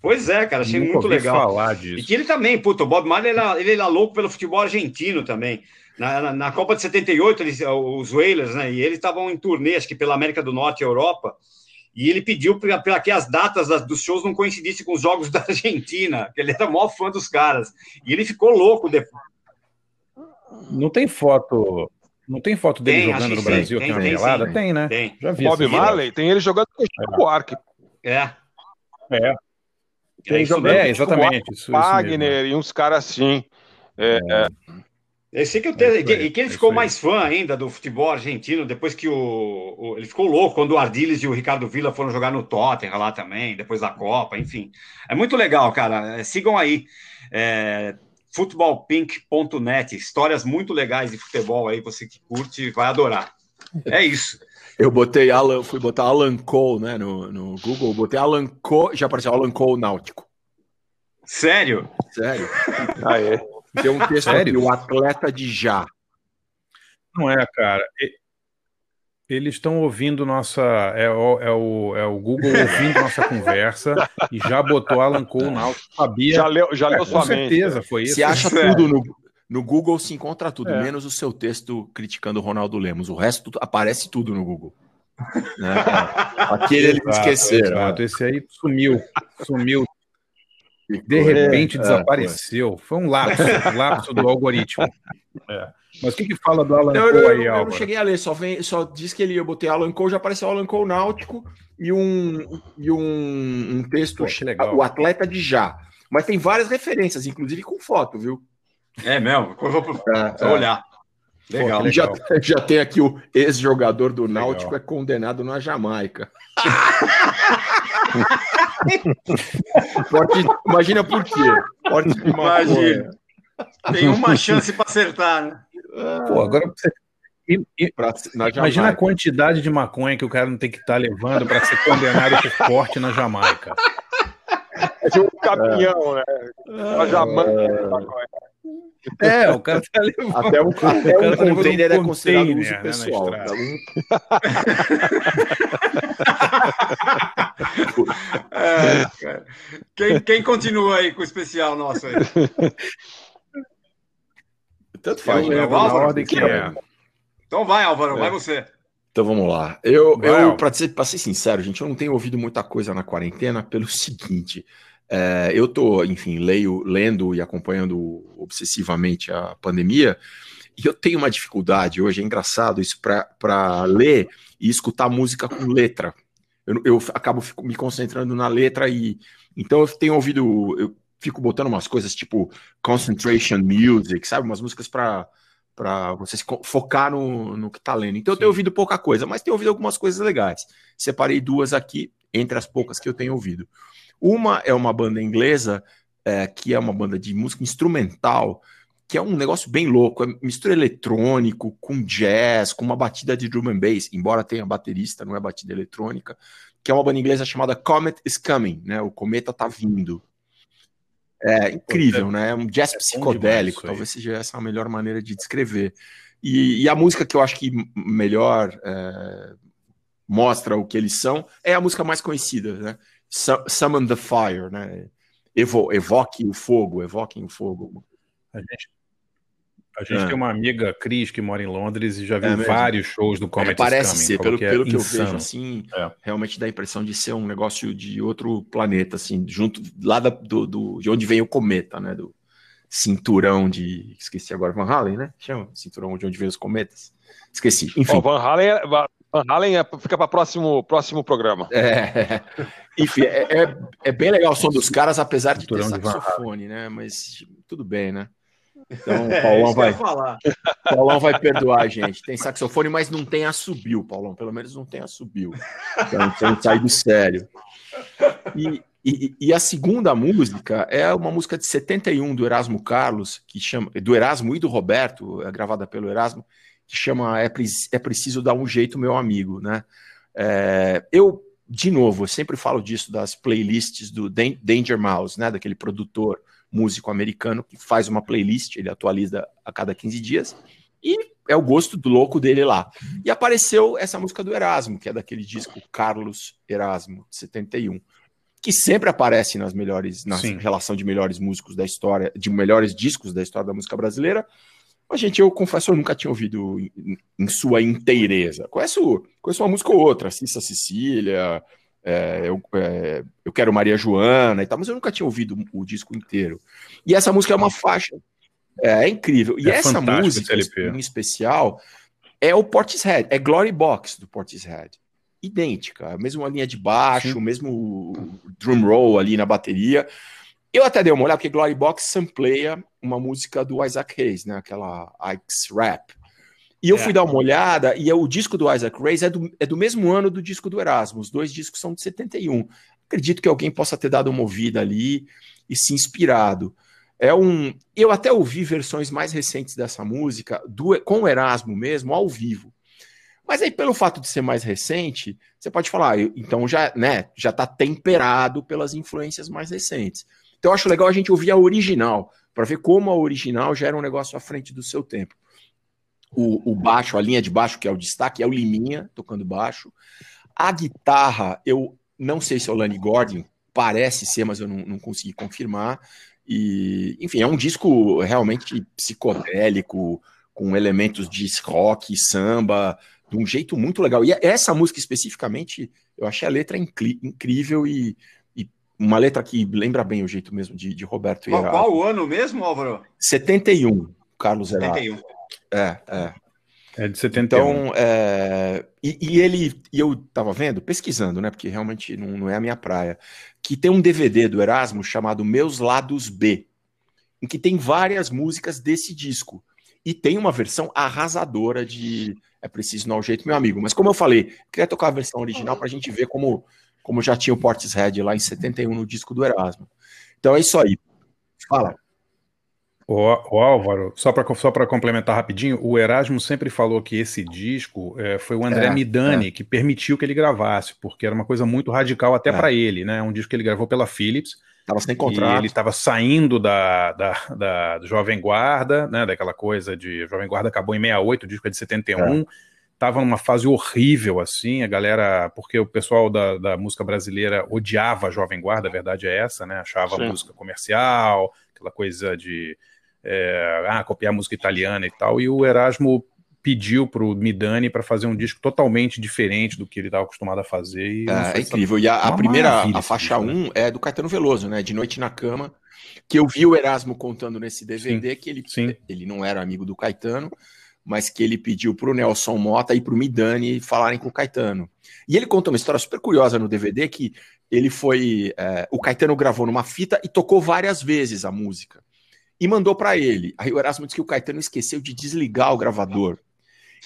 Pois é, cara, achei muito legal. Falar disso. E que ele também, puto, o Bob Marley, ele era, ele era louco pelo futebol argentino também. Na, na, na, Copa de 78, eles, os Whalers, né? E eles estavam em turnê, acho que pela América do Norte e Europa. E ele pediu para que as datas das, dos shows não coincidissem com os jogos da Argentina, que ele era maior fã dos caras. E ele ficou louco depois. Não tem foto. Não tem foto dele tem, jogando no Brasil tem, tem, na tem, tem, né? Tem. Já vi. Bob Marley, tem ele jogando com o Chico Buarque. É. É. Tem é, jogando é, exatamente. Isso, Wagner isso e uns caras assim. É, é. Eu sei que, eu te... é e que ele é ficou mais fã ainda do futebol argentino depois que o, o, ele ficou louco quando o Ardiles e o Ricardo Villa foram jogar no Tottenham lá também, depois da Copa, enfim. É muito legal, cara. É, sigam aí. É, futebolpink.net, histórias muito legais de futebol aí, você que curte vai adorar. É isso. Eu botei Alan, fui botar Alan Cole, né, no, no Google, botei Alan Cole, já apareceu Alan Cole Náutico. Sério? Sério. Ah, é. Tem um texto Sério? aqui, o atleta de já. Não é, cara. Eles estão ouvindo nossa. É o, é, o, é o Google ouvindo nossa conversa e já botou Alan Cole na sabia. Já leu, já leu é, sua Com certeza, foi isso. Se acha tudo no, no Google, se encontra tudo, é. menos o seu texto criticando o Ronaldo Lemos. O resto aparece tudo no Google. Né? Aquele eles esqueceram. Exato. Esse aí sumiu. Sumiu de repente é, desapareceu. É, foi um lapso, um lapso do algoritmo. É. Mas o que, que fala do Alan não, Cole aí, Eu não cheguei a ler, só, vem, só diz que ele, eu botei Alan Cole, já apareceu Alan Cole Náutico e um, e um, um texto, Poxa, legal. o atleta de já. Mas tem várias referências, inclusive com foto, viu? É mesmo? Vou, vou, é, é. olhar. Legal. Pô, já, já tem aqui o ex-jogador do Náutico legal. é condenado na Jamaica. Pode, imagina por quê. Pode imagina. Tem uma chance para acertar, né? Pô, agora você. E, e, pra, imagina a quantidade de maconha que o cara não tem que estar tá levando para ser condenado por porte na Jamaica. É tipo um caminhão, né? Na Jamaica. É, o cara tá levando. Até um, até um tá container um é considerado uso né, pessoal. Tá é, quem, quem continua aí com o especial nosso aí? Tanto faz, né? ordem que é. Então vai, Álvaro, é. vai você. Então vamos lá. Eu, eu para ser, ser sincero, gente, eu não tenho ouvido muita coisa na quarentena pelo seguinte. É, eu estou, enfim, leio, lendo e acompanhando obsessivamente a pandemia, e eu tenho uma dificuldade hoje, é engraçado isso, para ler e escutar música com letra. Eu, eu acabo fico, me concentrando na letra e. Então eu tenho ouvido. Eu fico botando umas coisas tipo concentration music, sabe? Umas músicas para para você focar no, no que está lendo. Então Sim. eu tenho ouvido pouca coisa, mas tenho ouvido algumas coisas legais. Separei duas aqui, entre as poucas que eu tenho ouvido. Uma é uma banda inglesa, é, que é uma banda de música instrumental, que é um negócio bem louco, é mistura eletrônico com jazz, com uma batida de drum and bass, embora tenha baterista, não é batida eletrônica, que é uma banda inglesa chamada Comet is Coming, né? O cometa tá vindo. É incrível, né? É um jazz é psicodélico, talvez seja essa a melhor maneira de descrever. E, e a música que eu acho que melhor é, mostra o que eles são é a música mais conhecida, né? Summon the Fire, né? Evo, evoque o fogo, evoquem o fogo. A gente, a gente é. tem uma amiga, Cris, que mora em Londres e já viu é vários shows do Comet é, Parece ser, pelo, que, é pelo que eu vejo, assim, é. realmente dá a impressão de ser um negócio de outro planeta, assim, junto lá da, do, do, de onde vem o cometa, né? Do cinturão de. Esqueci agora, Van Halen, né? Chama cinturão de onde vem os cometas. Esqueci. Enfim. Oh, Van Halen, Van Halen é, fica para próximo próximo programa. É, enfim, é, é, é, bem legal o som dos caras, apesar de ter saxofone, né? Mas tudo bem, né? Então, é, Paulão vai, Paulão vai perdoar a gente. Tem saxofone, mas não tem assobio, Paulão. Pelo menos não tem assobio. Então, então sai do sério. E, e, e, a segunda música é uma música de 71 do Erasmo Carlos, que chama do Erasmo e do Roberto, é gravada pelo Erasmo, que chama É, é Preciso Dar um Jeito, Meu Amigo, né? É, eu, de novo, eu sempre falo disso das playlists do Danger Mouse, né? Daquele produtor músico americano que faz uma playlist, ele atualiza a cada 15 dias, e é o gosto do louco dele lá. E apareceu essa música do Erasmo, que é daquele disco Carlos Erasmo, de 71, que sempre aparece nas melhores, na Sim. relação de melhores músicos da história, de melhores discos da história da música brasileira, mas, gente, eu confesso, eu nunca tinha ouvido em, em sua inteireza. Conheço, conheço uma música ou outra, Cissa Cecília, é, eu, é, eu Quero Maria Joana e tal, mas eu nunca tinha ouvido o disco inteiro. E essa música é uma faixa. É, é incrível. E é essa música, em especial, é o Portishead, é Glory Box do Portishead. Idêntica, a mesma linha de baixo, o mesmo drum roll ali na bateria. Eu até dei uma olhada, porque Glory Box sampleia uma música do Isaac Hayes, né? Aquela Ike's Rap. E eu é. fui dar uma olhada, e é, o disco do Isaac Hayes é do, é do mesmo ano do disco do Erasmo. Os dois discos são de 71. Acredito que alguém possa ter dado uma ouvida ali e se inspirado. É um. Eu até ouvi versões mais recentes dessa música, do, com o Erasmo mesmo, ao vivo. Mas aí, pelo fato de ser mais recente, você pode falar, então já, né, já está temperado pelas influências mais recentes. Então eu acho legal a gente ouvir a original, para ver como a original já era um negócio à frente do seu tempo. O, o, baixo, a linha de baixo, que é o destaque, é o Liminha tocando baixo. A guitarra, eu não sei se é o Lani Gordon, parece ser, mas eu não, não consegui confirmar. E, enfim, é um disco realmente psicodélico, com elementos de rock, samba, de um jeito muito legal. E essa música especificamente, eu achei a letra incrível e uma letra que lembra bem o jeito mesmo de, de Roberto qual, qual o ano mesmo, Álvaro? 71, Carlos Herrera. 71. É, é. É de 71. Então, é, e, e, ele, e eu tava vendo, pesquisando, né, porque realmente não, não é a minha praia, que tem um DVD do Erasmo chamado Meus Lados B, em que tem várias músicas desse disco. E tem uma versão arrasadora de É Preciso Não Jeito, meu amigo. Mas como eu falei, queria tocar a versão original para a gente ver como como já tinha o Portishead lá em 71 no disco do Erasmo. Então é isso aí. Fala. O, o Álvaro, só para só complementar rapidinho, o Erasmo sempre falou que esse disco é, foi o André é, Midani é. que permitiu que ele gravasse, porque era uma coisa muito radical até é. para ele, né? Um disco que ele gravou pela Philips. Tava sem contrato. ele estava saindo da, da, da, Jovem Guarda, né? Daquela coisa de Jovem Guarda acabou em 68, o disco é de 71 tava numa fase horrível, assim, a galera, porque o pessoal da, da música brasileira odiava a Jovem Guarda, a verdade é essa, né? Achava Sim. música comercial, aquela coisa de é, ah, copiar música italiana e tal, e o Erasmo pediu para o Midani para fazer um disco totalmente diferente do que ele estava acostumado a fazer. é, é incrível. E a, a primeira, a faixa 1 um é do Caetano Veloso, né? De Noite na Cama, que eu vi o Erasmo contando nesse DVD Sim. que ele, Sim. ele não era amigo do Caetano, mas que ele pediu para o Nelson Mota e para o Midani falarem com o Caetano. E ele conta uma história super curiosa no DVD que ele foi. É, o Caetano gravou numa fita e tocou várias vezes a música. E mandou para ele. Aí o Erasmo disse que o Caetano esqueceu de desligar o gravador.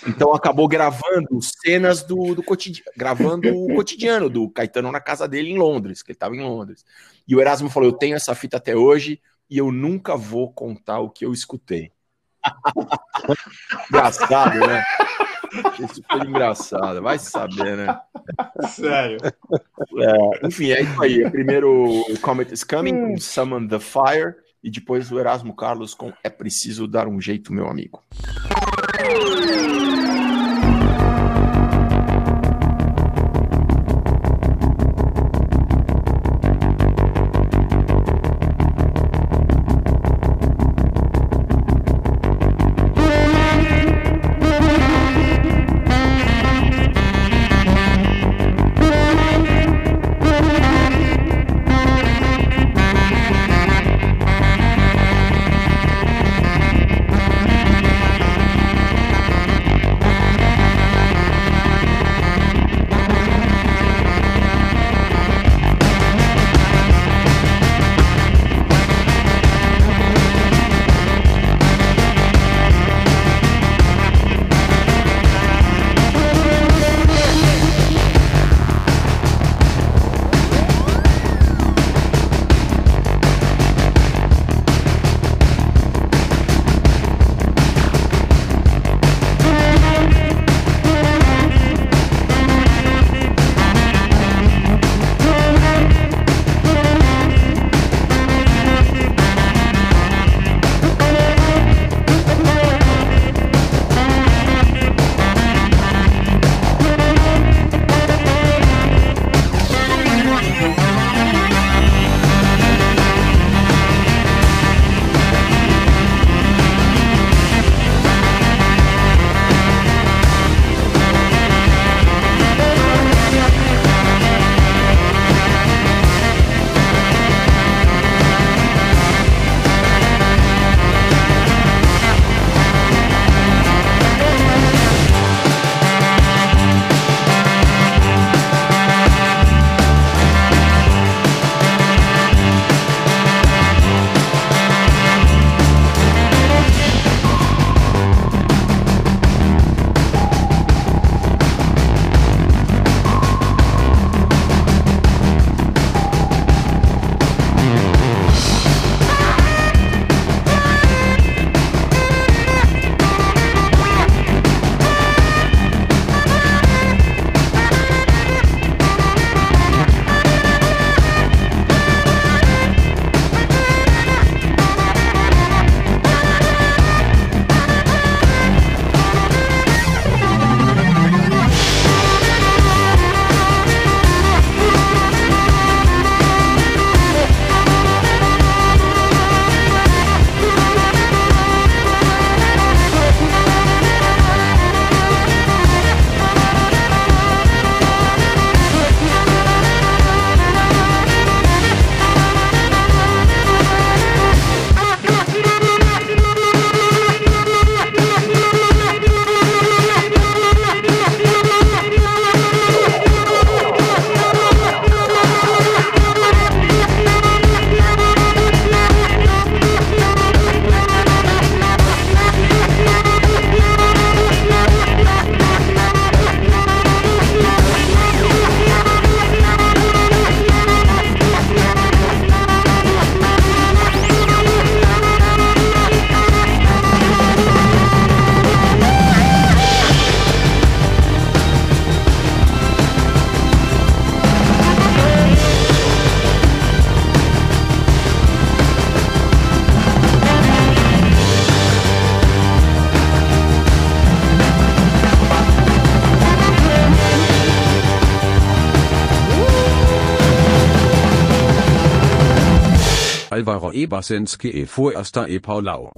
Então acabou gravando cenas do, do cotidiano, gravando o cotidiano do Caetano na casa dele em Londres, que ele estava em Londres. E o Erasmo falou: Eu tenho essa fita até hoje e eu nunca vou contar o que eu escutei. Engraçado, né? Isso foi engraçado, vai saber, né? Sério. É, enfim, é isso aí. Primeiro o Comet is Coming com Summon the Fire e depois o Erasmo Carlos com É Preciso Dar um Jeito, meu amigo. Alvaro Ebersenski e Forster e Paulau.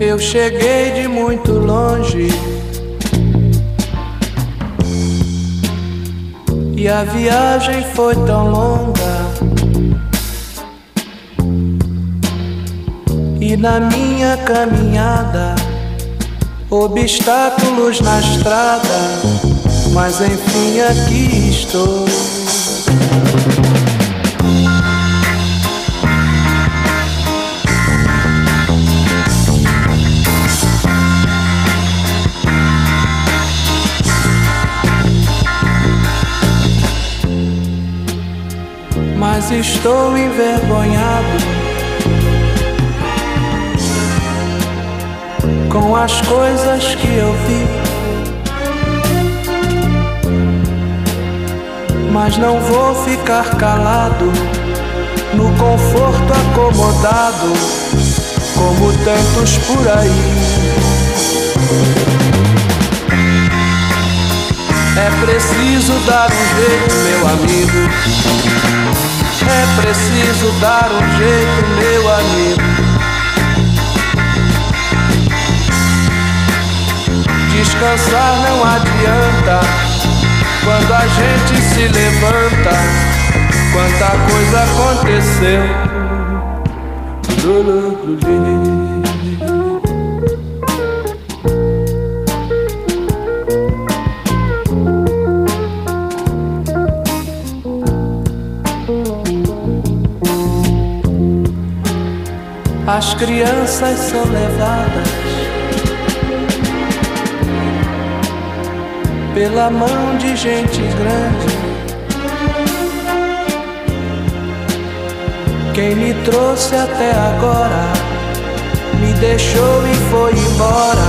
Eu cheguei de muito longe e a viagem foi tão longa. E na minha caminhada, obstáculos na estrada, mas enfim aqui estou. mas estou envergonhado com as coisas que eu vi. Mas não vou ficar calado no conforto acomodado, como tantos por aí. É preciso dar um jeito, meu amigo. É preciso dar um jeito, meu amigo. Descansar não adianta quando a gente se levanta. Quanta coisa aconteceu. as crianças são levadas pela mão de gente grande. Quem me trouxe até agora me deixou e foi embora,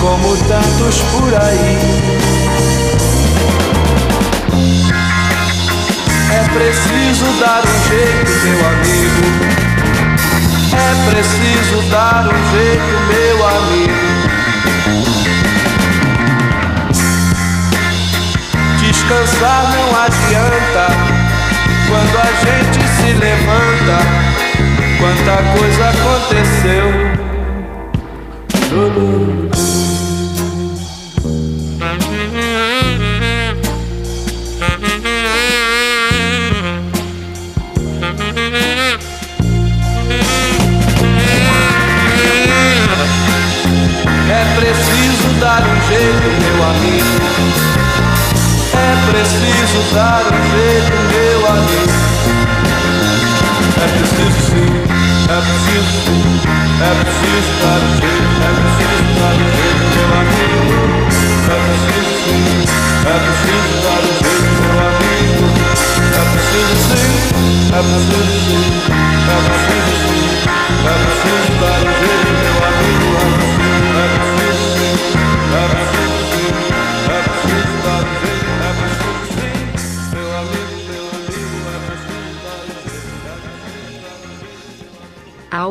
como tantos por aí. É preciso dar um jeito, meu amigo. É preciso dar um jeito, meu amigo. Descansar não adianta quando a gente se levanta. Quanta coisa aconteceu. dar um jeito, meu amigo. É preciso dar um jeito, meu amigo. É preciso sim, é preciso sim, é preciso dar um jeito, é preciso dar um jeito, meu amigo. É preciso sim, é preciso dar um jeito, meu amigo. É preciso sim, é preciso sim, é preciso sim, é preciso dar um jeito,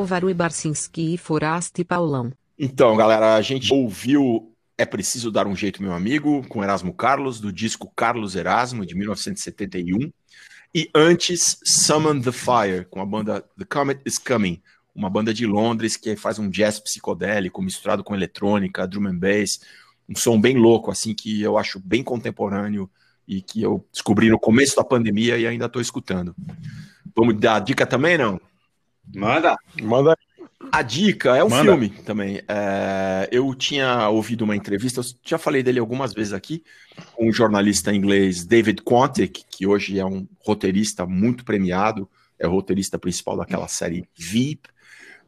Álvaro Ibarcinski e Forasta e Paulão. Então, galera, a gente ouviu É Preciso Dar um Jeito, meu amigo, com Erasmo Carlos, do disco Carlos Erasmo, de 1971. E antes, Summon the Fire, com a banda The Comet is Coming, uma banda de Londres que faz um jazz psicodélico misturado com eletrônica, drum and bass, um som bem louco, assim, que eu acho bem contemporâneo e que eu descobri no começo da pandemia e ainda estou escutando. Vamos dar dica também, não? Manda. Manda. A dica é um Manda. filme também. É, eu tinha ouvido uma entrevista, eu já falei dele algumas vezes aqui, com um jornalista inglês, David Quantick, que hoje é um roteirista muito premiado, é o roteirista principal daquela série VIP.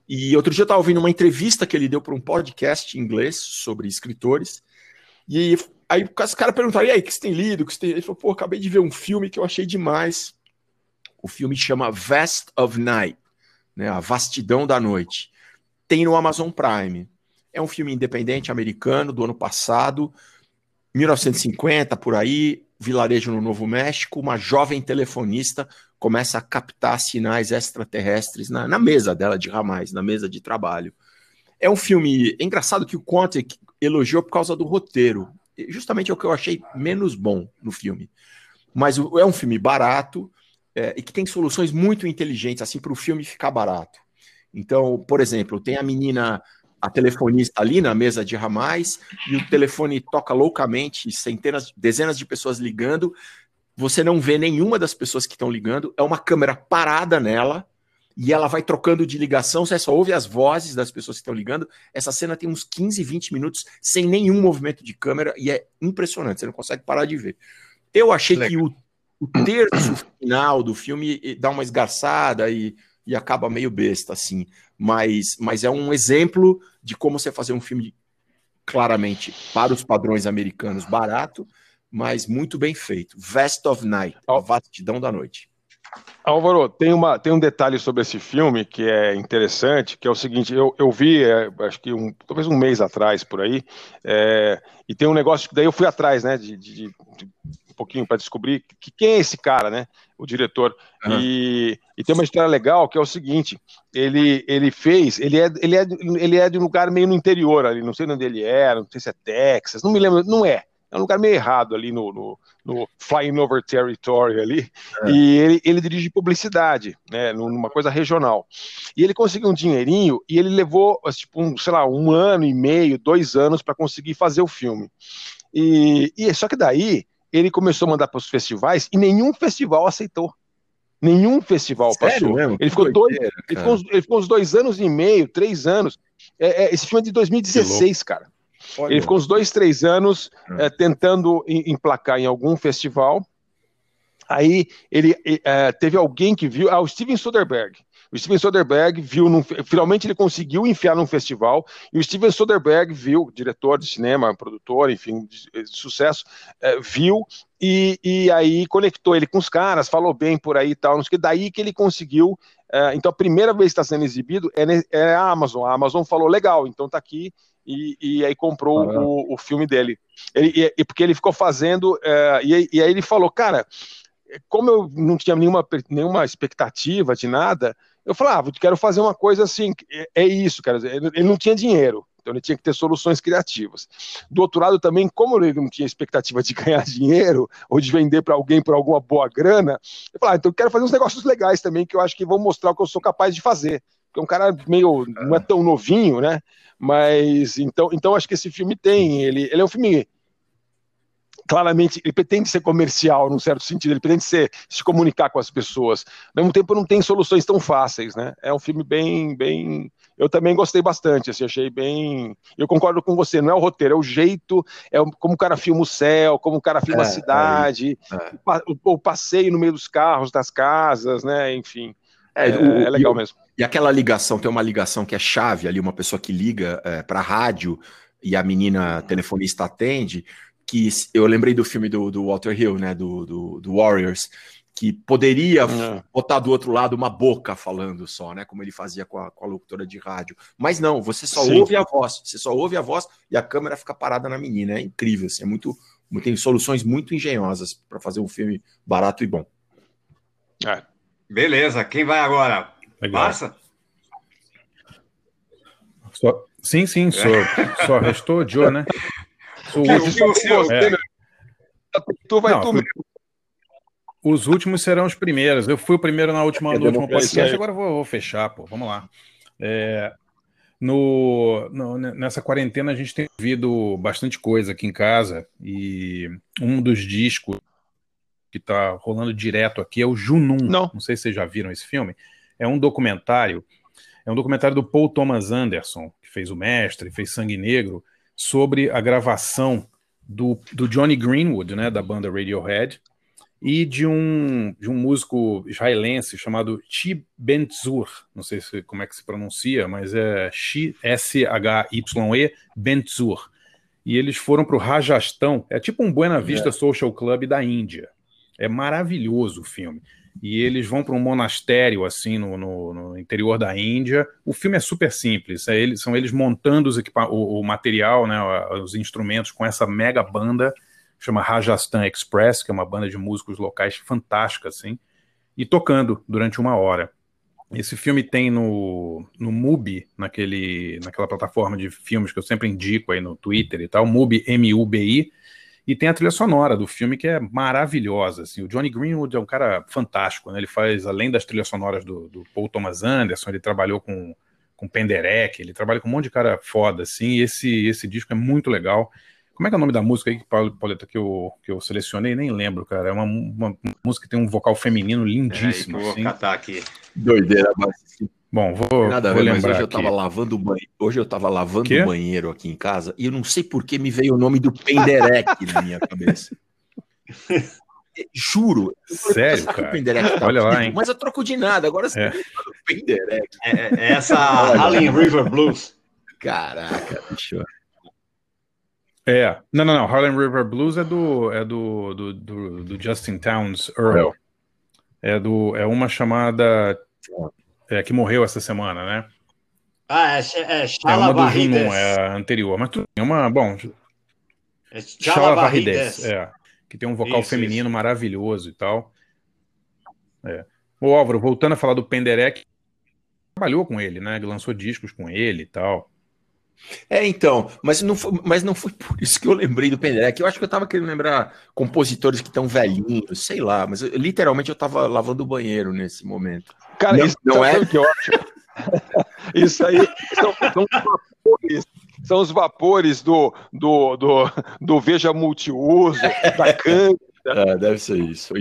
E outro dia eu estava ouvindo uma entrevista que ele deu para um podcast em inglês sobre escritores. E aí os caras perguntaram: e aí, o que você tem lido? Que você tem... Ele falou: pô, acabei de ver um filme que eu achei demais. O filme chama Vast of Night, né? A Vastidão da Noite. Tem no Amazon Prime. É um filme independente americano do ano passado, 1950 por aí, vilarejo no Novo México, uma jovem telefonista começa a captar sinais extraterrestres na, na mesa dela de ramais, na mesa de trabalho. É um filme é engraçado que o Quantic elogiou por causa do roteiro. Justamente é o que eu achei menos bom no filme. Mas é um filme barato é, e que tem soluções muito inteligentes assim para o filme ficar barato. Então, por exemplo, tem a menina, a telefonista ali na mesa de ramais e o telefone toca loucamente, centenas, dezenas de pessoas ligando. Você não vê nenhuma das pessoas que estão ligando. É uma câmera parada nela e ela vai trocando de ligação, você só ouve as vozes das pessoas que estão ligando. Essa cena tem uns 15, 20 minutos sem nenhum movimento de câmera e é impressionante, você não consegue parar de ver. Eu achei Legal. que o, o, terço final do filme dá uma esgarçada e, e acaba meio besta, assim, mas, mas é um exemplo de como você fazer um filme claramente para os padrões americanos barato, mas muito bem feito. Vast of Night, a vastidão da noite. Álvaro, tem, uma, tem um detalhe sobre esse filme que é interessante, que é o seguinte, eu, eu vi, é, acho que um, talvez um mês atrás, por aí, é, e tem um negócio que daí eu fui atrás, né, de, de, de pouquinho para descobrir que, quem é esse cara, né, o diretor, uhum. e, e tem uma história legal que é o seguinte, ele, ele fez, ele é, ele, é, ele é de um lugar meio no interior ali, não sei onde ele era, não sei se é Texas, não me lembro, não é, é um lugar meio errado ali no, no, no Flying Over Territory ali, é. e ele, ele dirige publicidade, né, numa coisa regional. E ele conseguiu um dinheirinho e ele levou, tipo, um, sei lá, um ano e meio, dois anos para conseguir fazer o filme. E, e só que daí ele começou a mandar para os festivais e nenhum festival aceitou. Nenhum festival Sério passou. Mesmo? Ele ficou, dois, ele, ficou uns, ele ficou uns dois anos e meio, três anos. É, é, esse filme é de 2016, cara. Olha. Ele ficou uns dois, três anos é, tentando emplacar em algum festival. Aí ele é, teve alguém que viu, ah, o Steven Soderbergh. O Steven Soderbergh viu, num, finalmente ele conseguiu enfiar num festival, e o Steven Soderbergh viu, diretor de cinema, produtor, enfim, de, de sucesso, é, viu e, e, aí conectou ele com os caras, falou bem por aí e tal, não sei que, daí que ele conseguiu. É, então a primeira vez que está sendo exibido é, é, a Amazon. A Amazon falou legal, então tá aqui e, e aí comprou ah, o, o, filme dele. Ele, e, porque ele ficou fazendo, é, e, e, aí ele falou, cara, como eu não tinha nenhuma, nenhuma expectativa de nada, eu falava, ah, quero fazer uma coisa assim, é, é isso, cara. Ele não tinha dinheiro, então ele tinha que ter soluções criativas. Do outro lado também, como ele não tinha expectativa de ganhar dinheiro ou de vender para alguém por alguma boa grana, eu falava, ah, então eu quero fazer uns negócios legais também que eu acho que vão mostrar o que eu sou capaz de fazer. Porque é um cara meio não é tão novinho, né? Mas então, então acho que esse filme tem, ele, ele é um filme claramente, ele pretende ser comercial, num certo sentido, ele pretende ser, se comunicar com as pessoas. Ao mesmo tempo, não tem soluções tão fáceis, né? É um filme bem, bem. Eu também gostei bastante, assim, achei bem. Eu concordo com você, não é o roteiro, é o jeito, é como o cara filma o céu, como o cara filma é, a cidade, é, é. O, o, passeio no meio dos carros, das casas, né? Enfim. É, o, é legal mesmo. E aquela ligação, tem uma ligação que é chave ali, uma pessoa que liga é, para a rádio e a menina telefonista atende que eu lembrei do filme do, do Walter Hill, né, do, do, do Warriors, que poderia é. botar do outro lado uma boca falando só, né, como ele fazia com a, com a locutora de rádio. Mas não, você só Sim. ouve a voz, você só ouve a voz e a câmera fica parada na menina. É incrível, assim, é muito, tem soluções muito engenhosas para fazer um filme barato e bom. É. Beleza, quem vai agora? Legal. Passa? Só, sim, sim, só, só restou Joe, né? O último, é. Tu vai Não, tu. Os últimos serão os primeiros. Eu fui o primeiro na última, no último podcast, agora vou, vou, fechar, pô. Vamos lá. É, no, no, nessa quarentena a gente tem ouvido bastante coisa aqui em casa e um dos discos que está rolando direto aqui é o Junun. Não. Não sei se vocês já viram esse filme. É um documentário. É um documentário do Paul Thomas Anderson, que fez O Mestre, fez Sangue Negro, sobre a gravação do, do Johnny Greenwood, né, da banda Radiohead, e de um, de um músico israelense chamado Shi Bentzur, não sei se, como é que se pronuncia, mas é S-H-Y-E Bentzur. E eles foram para o Rajastão, é tipo um Buena Vista é. Social Club da Índia. É maravilhoso o filme e eles vão para um monastério assim no, no, no, interior da Índia. O filme é super simples, é são eles montando o, o, material, né, os instrumentos com essa mega banda chama Rajasthan Express, que é uma banda de músicos locais fantástica assim. e tocando durante uma hora. Esse filme tem no, no MUBI, naquele, naquela plataforma de filmes que eu sempre indico aí no Twitter e tal, MUBI, M-U-B-I, e tem a trilha sonora do filme que é maravilhosa. Assim. O Johnny Greenwood é um cara fantástico, né? ele faz, além das trilhas sonoras do, do Paul Thomas Anderson, ele trabalhou com, com Penderek, ele trabalha com um monte de cara foda, assim, e esse, esse disco é muito legal. Como é que é o nome da música aí, Pauleta, que eu, que eu selecionei? Nem lembro, cara. É uma, uma, música que tem um vocal feminino lindíssimo. É, vou assim. catar aqui. Doideira, mas... Bom, vou, Nada vou ver, lembrar hoje eu aqui. tava lavando o banheiro. Hoje eu tava lavando o banheiro aqui em casa e eu não sei por que me veio o nome do Penderek na minha cabeça. Juro. Sério, cara? Tá Olha lá, hein? Mas eu troco de nada. Agora você É. tá falando Penderek. É, é essa Harlem River Blues. Caraca, bicho. É. Não, não, não. Harlem River Blues é do, é do, do, do, do Justin Towns Earl. É, do, é uma chamada. É, que morreu essa semana, né? Ah, é, é É Chala uma do Barrides. é a anterior. Mas tudo bem, é uma. Bom, É Chala Chala Varrides, Barrides. é, que tem um vocal Isso, feminino maravilhoso e tal. É. O Álvaro, voltando a falar do Penderek, trabalhou com ele, né? Lançou discos com ele e tal. É, então, mas não, foi, mas não foi por isso que eu lembrei do Penderek. Eu acho que eu tava querendo lembrar compositores que estão velhinhos, sei lá, mas eu- literalmente eu tava lavando o banheiro nesse momento. Cara, não, isso não é? o que acho? Isso aí são, são os vapores, são os vapores do, do, do, do Veja Multiuso, da Cândida. É, deve ser isso.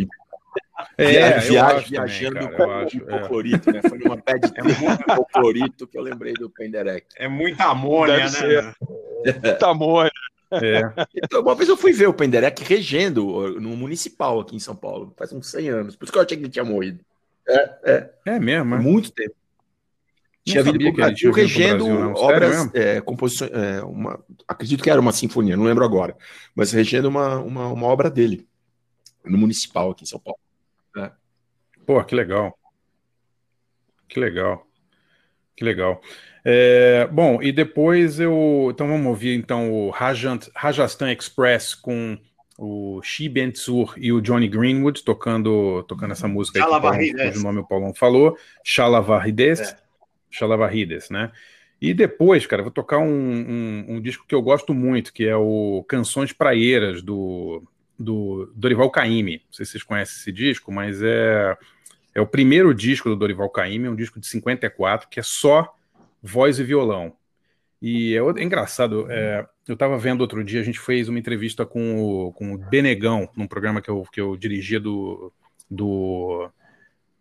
É, eu viagem, acho também, viajando cara, com é. hipoclorito, né? Foi numa trip com hipoclorito que eu lembrei do Penderek. É muita amônia, Deve né? ser. Tamanho. É. Então, uma vez eu fui ver o Penderek regendo no municipal aqui em São Paulo, faz uns 100 anos. Por isso que eu achei que ele tinha morrido. É, é. É mesmo, é? Muito tempo. Tinha vindo ele tinha Brasil regendo Brasil, obras, é, composições, é, uma, acredito que era uma sinfonia, não lembro agora, mas regendo uma, uma, uma obra dele, no municipal aqui em São Paulo. É. Pô, que legal. Que legal. Que legal. É, bom, e depois eu. Então vamos ouvir então o Rajant, Rajasthan Express com o Shi Ben-Tsur e o Johnny Greenwood tocando, tocando essa música aí cujo nome o Paulão falou, Chalavarrides, É. Chalavarrides, né? E depois, cara, eu vou tocar um, um, um disco que eu gosto muito, que é o Canções Praieiras, do, do Dorival Caymmi. Não sei se vocês conhecem esse disco, mas é, é o primeiro disco do Dorival Caymmi, é um disco de 54, que é só voz e violão. E é, é engraçado, é, eu estava vendo outro dia, a gente fez uma entrevista com o, com o Benegão, num programa que eu, que eu dirigia do, do,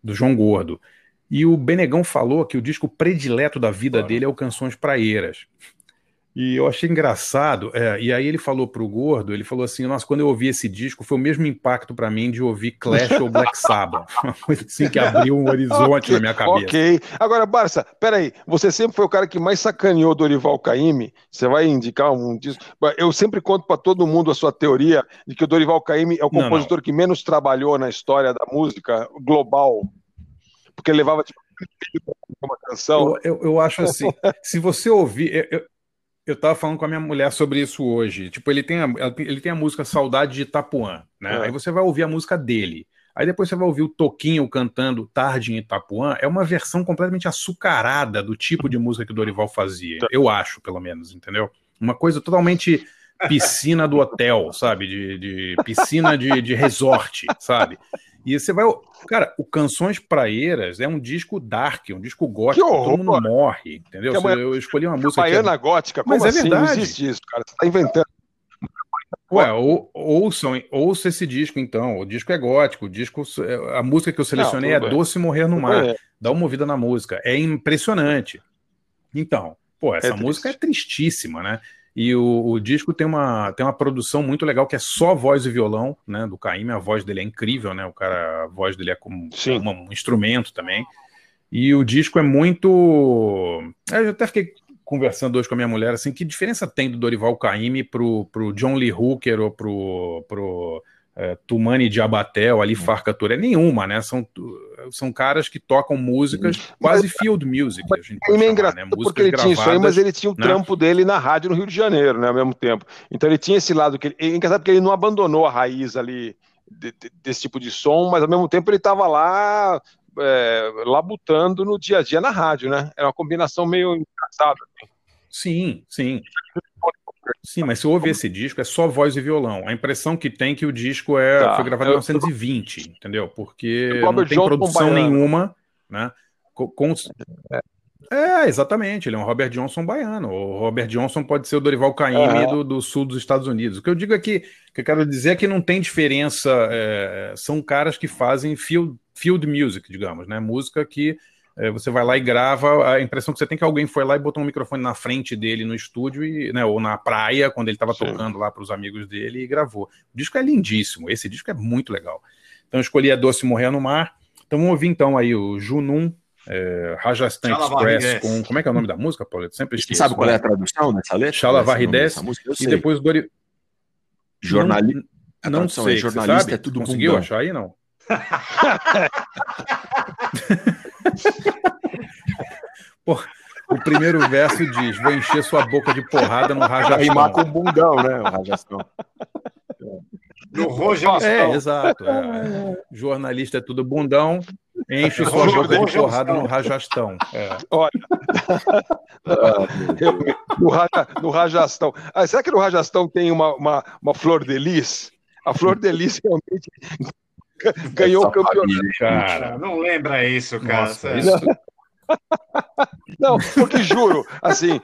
do João Gordo. E o Benegão falou que o disco predileto da vida dele é o Canções Praieiras. E eu achei engraçado. é, e aí ele falou pro Gordo, ele falou assim: Nossa, quando eu ouvi esse disco, foi o mesmo impacto para mim de ouvir Clash ou Black Sabbath. Uma coisa assim que abriu um horizonte na minha cabeça. Ok. Agora, Barça, peraí. Você sempre foi o cara que mais sacaneou Dorival Caymmi. Você vai indicar um disco. Eu sempre conto para todo mundo a sua teoria de que o Dorival Caymmi é o Não, compositor que menos trabalhou na história da música global. Porque ele levava tipo uma canção. Eu, eu, eu acho assim, se você ouvir. Eu, eu, tava falando com a minha mulher sobre isso hoje. Tipo, ele tem a, ele tem a música Saudade de Itapuã, né? É. Aí você vai ouvir a música dele. Aí depois você vai ouvir o Toquinho cantando Tarde em Itapuã. É uma versão completamente açucarada do tipo de música que o Dorival fazia. Eu acho, pelo menos, entendeu? Uma coisa totalmente piscina do hotel, sabe? De, de piscina de, de resort, sabe? E você vai. Cara, o Canções Praeiras é um disco dark, um disco gótico, Que horror! todo mundo morre, entendeu? Que é uma- Eu escolhi uma música. que é- Baiana gótica, como Mas é assim? Não verdade. existe isso, cara. Você tá inventando. Ué, ou, ouçam, ouça esse disco então. O disco é gótico, o disco, a música que eu selecionei Não, é. Doce Morrer no Mar. Dá uma ouvida na música. É impressionante. Então, pô, essa É música é tristíssima, né? E o, o disco tem uma, tem uma produção muito legal que é só voz e violão, né? Do Caíme, a voz dele é incrível, né? O cara, a voz dele é como Sim. uma- um instrumento também. E o disco é muito. Eu até fiquei conversando hoje com a minha mulher assim, que diferença tem do Dorival Caymmi pro, pro John Lee Hooker ou pro, pro é, Tumani Diabaté ou Ali Farka Touré? Nenhuma, né? São, são caras que tocam músicas quase field music, a gente pode Ele é engraçado né? porque ele tinha isso aí, mas gravadas, ele tinha o né? trampo dele na rádio no Rio de Janeiro, né, ao mesmo tempo. Então ele tinha esse lado que ele, é engraçado porque ele não abandonou a raiz ali de, de, desse tipo de som, mas ao mesmo tempo ele estava lá é, labutando no dia a dia na rádio, né? Era uma combinação meio engraçada. Assim. Sim, sim. Sim, mas se ouve esse disco, é só voz e violão. A impressão que tem é que o disco é, tá. foi gravado em 1920, entendeu? Porque não tem produção nenhuma, né? Com, com... É, exatamente. Ele é um Robert Johnson baiano. O Robert Johnson pode ser o Dorival Caymmi do, do, sul dos Estados Unidos. O que eu digo aqui, é que eu quero dizer é que não tem diferença. É, são caras que fazem field, field music, digamos, né? Música que é, você vai lá e grava. A impressão que você tem é que alguém foi lá e botou um microfone na frente dele no estúdio, e, né, ou na praia, quando ele estava tocando lá para os amigos dele e gravou. O disco é lindíssimo. Esse disco é muito legal. Então eu escolhi a Doce Morrer no Mar. Então vamos ouvir então aí o Junum é, Rajasthan Express com. Como é que é o nome da música, Paulo? Sempre esqueço. Sabe qual é a tradução dessa letra? Chalavarrides. E depois Dori. Jornalista. Não, não sei. É jornalista é tudo Conseguiu bundão. achar aí, não? Pô, o primeiro verso diz: Vou encher sua boca de porrada no rajastão. Rimar com bundão, né? O rajastão. No rojastão. É, exato. É. Jornalista é tudo bundão, enche sua boca de porrada no rajastão. É. Olha, no, raja, no rajastão. Ah, será que no rajastão tem uma, uma, uma flor de lis? A flor de lis realmente ganhou Essa o campeonato. Cara, não lembra isso, cara. Nossa, isso... Não, porque juro, assim,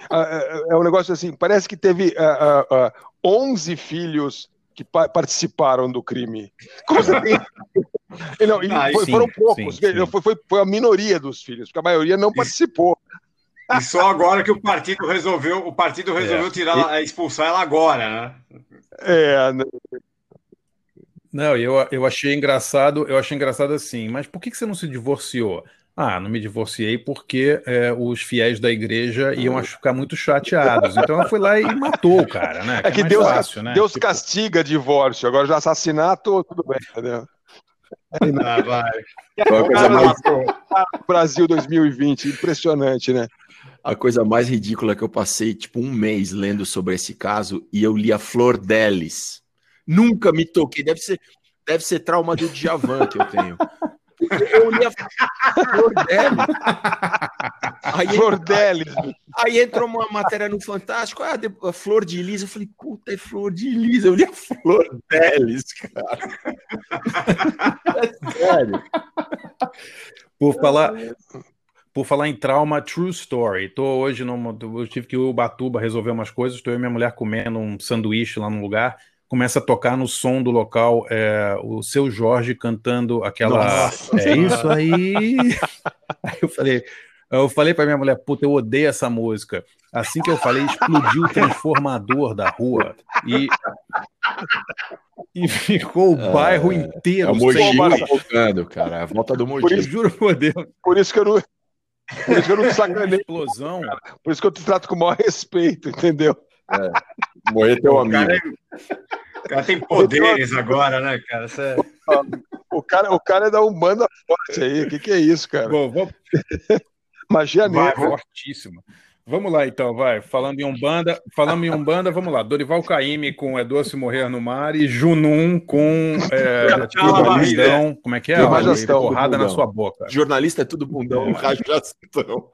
é um negócio assim, parece que teve uh, uh, uh, 11 filhos que pa participaram do crime. Como assim? não, ah, foi, sim, foram poucos, sim, sim. Foi, foi, foi, a minoria dos filhos, porque a maioria não participou. E só agora que o partido resolveu, o partido resolveu é. tirar, expulsar ela agora, né? É, né? Não, eu, eu achei engraçado, eu achei engraçado assim, mas por que, que você não se divorciou? Ah, não me divorciei porque é, os fiéis da igreja iam ficar muito chateados. Então ela foi lá e matou o cara, né? Que é que é Deus, fácil, né? Deus tipo... castiga divórcio, agora já assassinato, tudo bem, entendeu? Ah, vai. mais... Brasil 2020, impressionante, né? A coisa mais ridícula que eu passei, tipo, um mês lendo sobre esse caso e eu li a Flor Delis Nunca me toquei. Deve ser, deve ser trauma do Djavan que eu tenho. Eu li a Flor Delis. Aí, Flor Delis. Aí, entrou uma matéria no Fantástico, ah, a Flor de Lis. Eu falei, puta, é Flor de Lis. Eu li a Flor Delis, cara. É sério. Por falar, por falar em trauma, true story. Tô hoje numa, eu tive que ir Ubatuba resolver umas coisas. Estou eu e minha mulher comendo um sanduíche lá no lugar começa a tocar no som do local é, o seu Jorge cantando aquela. Nossa, é isso aí. aí eu falei. Eu falei para minha mulher, puta, eu odeio essa música. Assim que eu falei, explodiu o transformador da rua e, e ficou o bairro é, inteiro. A Mogi voltando, cara. A volta do Mogi. Por isso, juro por Deus. Por isso que eu não, por isso que eu não sacanei. Explosão. Cara. Por isso que eu te trato com o maior respeito, entendeu? É. Morrer teu amigo. Cara, o cara tem poderes agora, né, cara? É... O cara, o cara é da Umbanda forte aí. O que, que é isso, cara? Bom, vamos... Magia negra. Fortíssimo. Vamos lá, então, vai. Falando em Umbanda, falando em Umbanda, vamos lá. Dorival Caymmi com É Doce Morrer no Mar e Junum com é, Rajastão. Como é que é? Rajastão, porrada na sua boca. Jornalista é tudo bundão, é. Rajastão.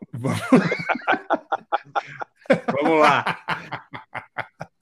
Vamos lá.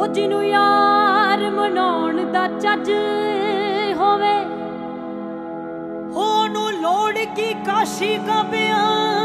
ਹੋ ਜਿਹਨੂੰ ਯਾਰ ਮਨਾਉਣ ਦਾ ਚੱਜ ਹੋਵੇ। ਹੋ ਨੂੰ ਲੋੜ ਕੀ ਕਾਸ਼ੀ ਕਾ ਬਿਆਨ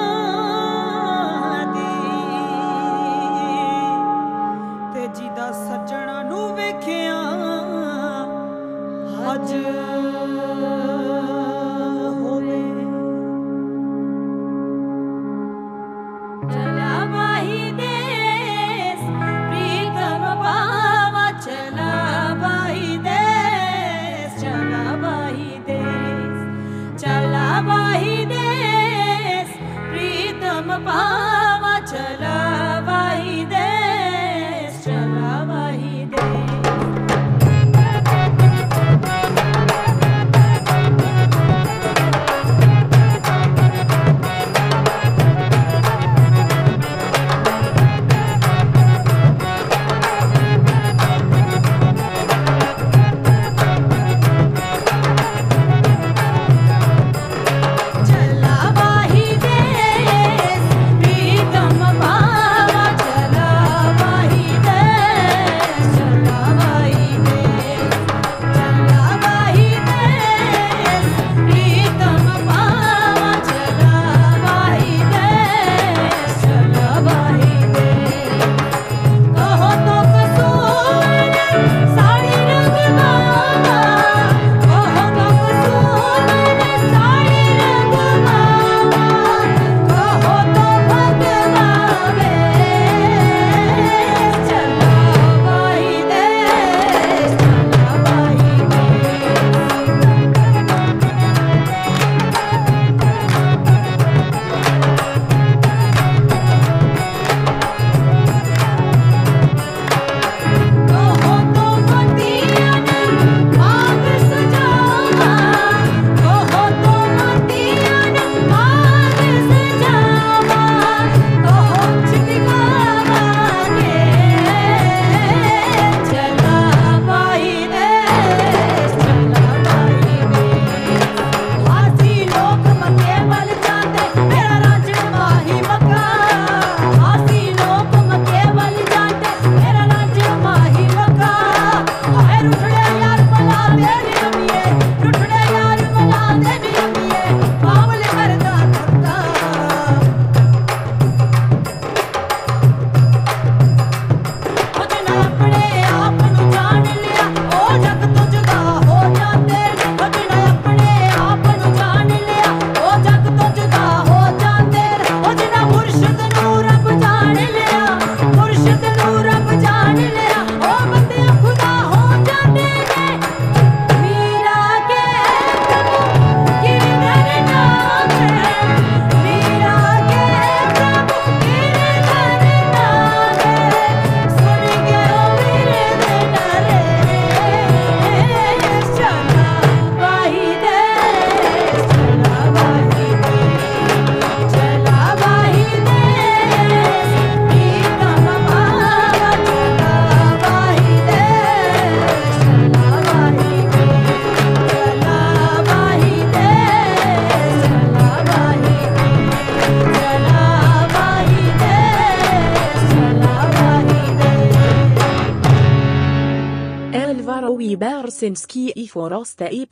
Foroste i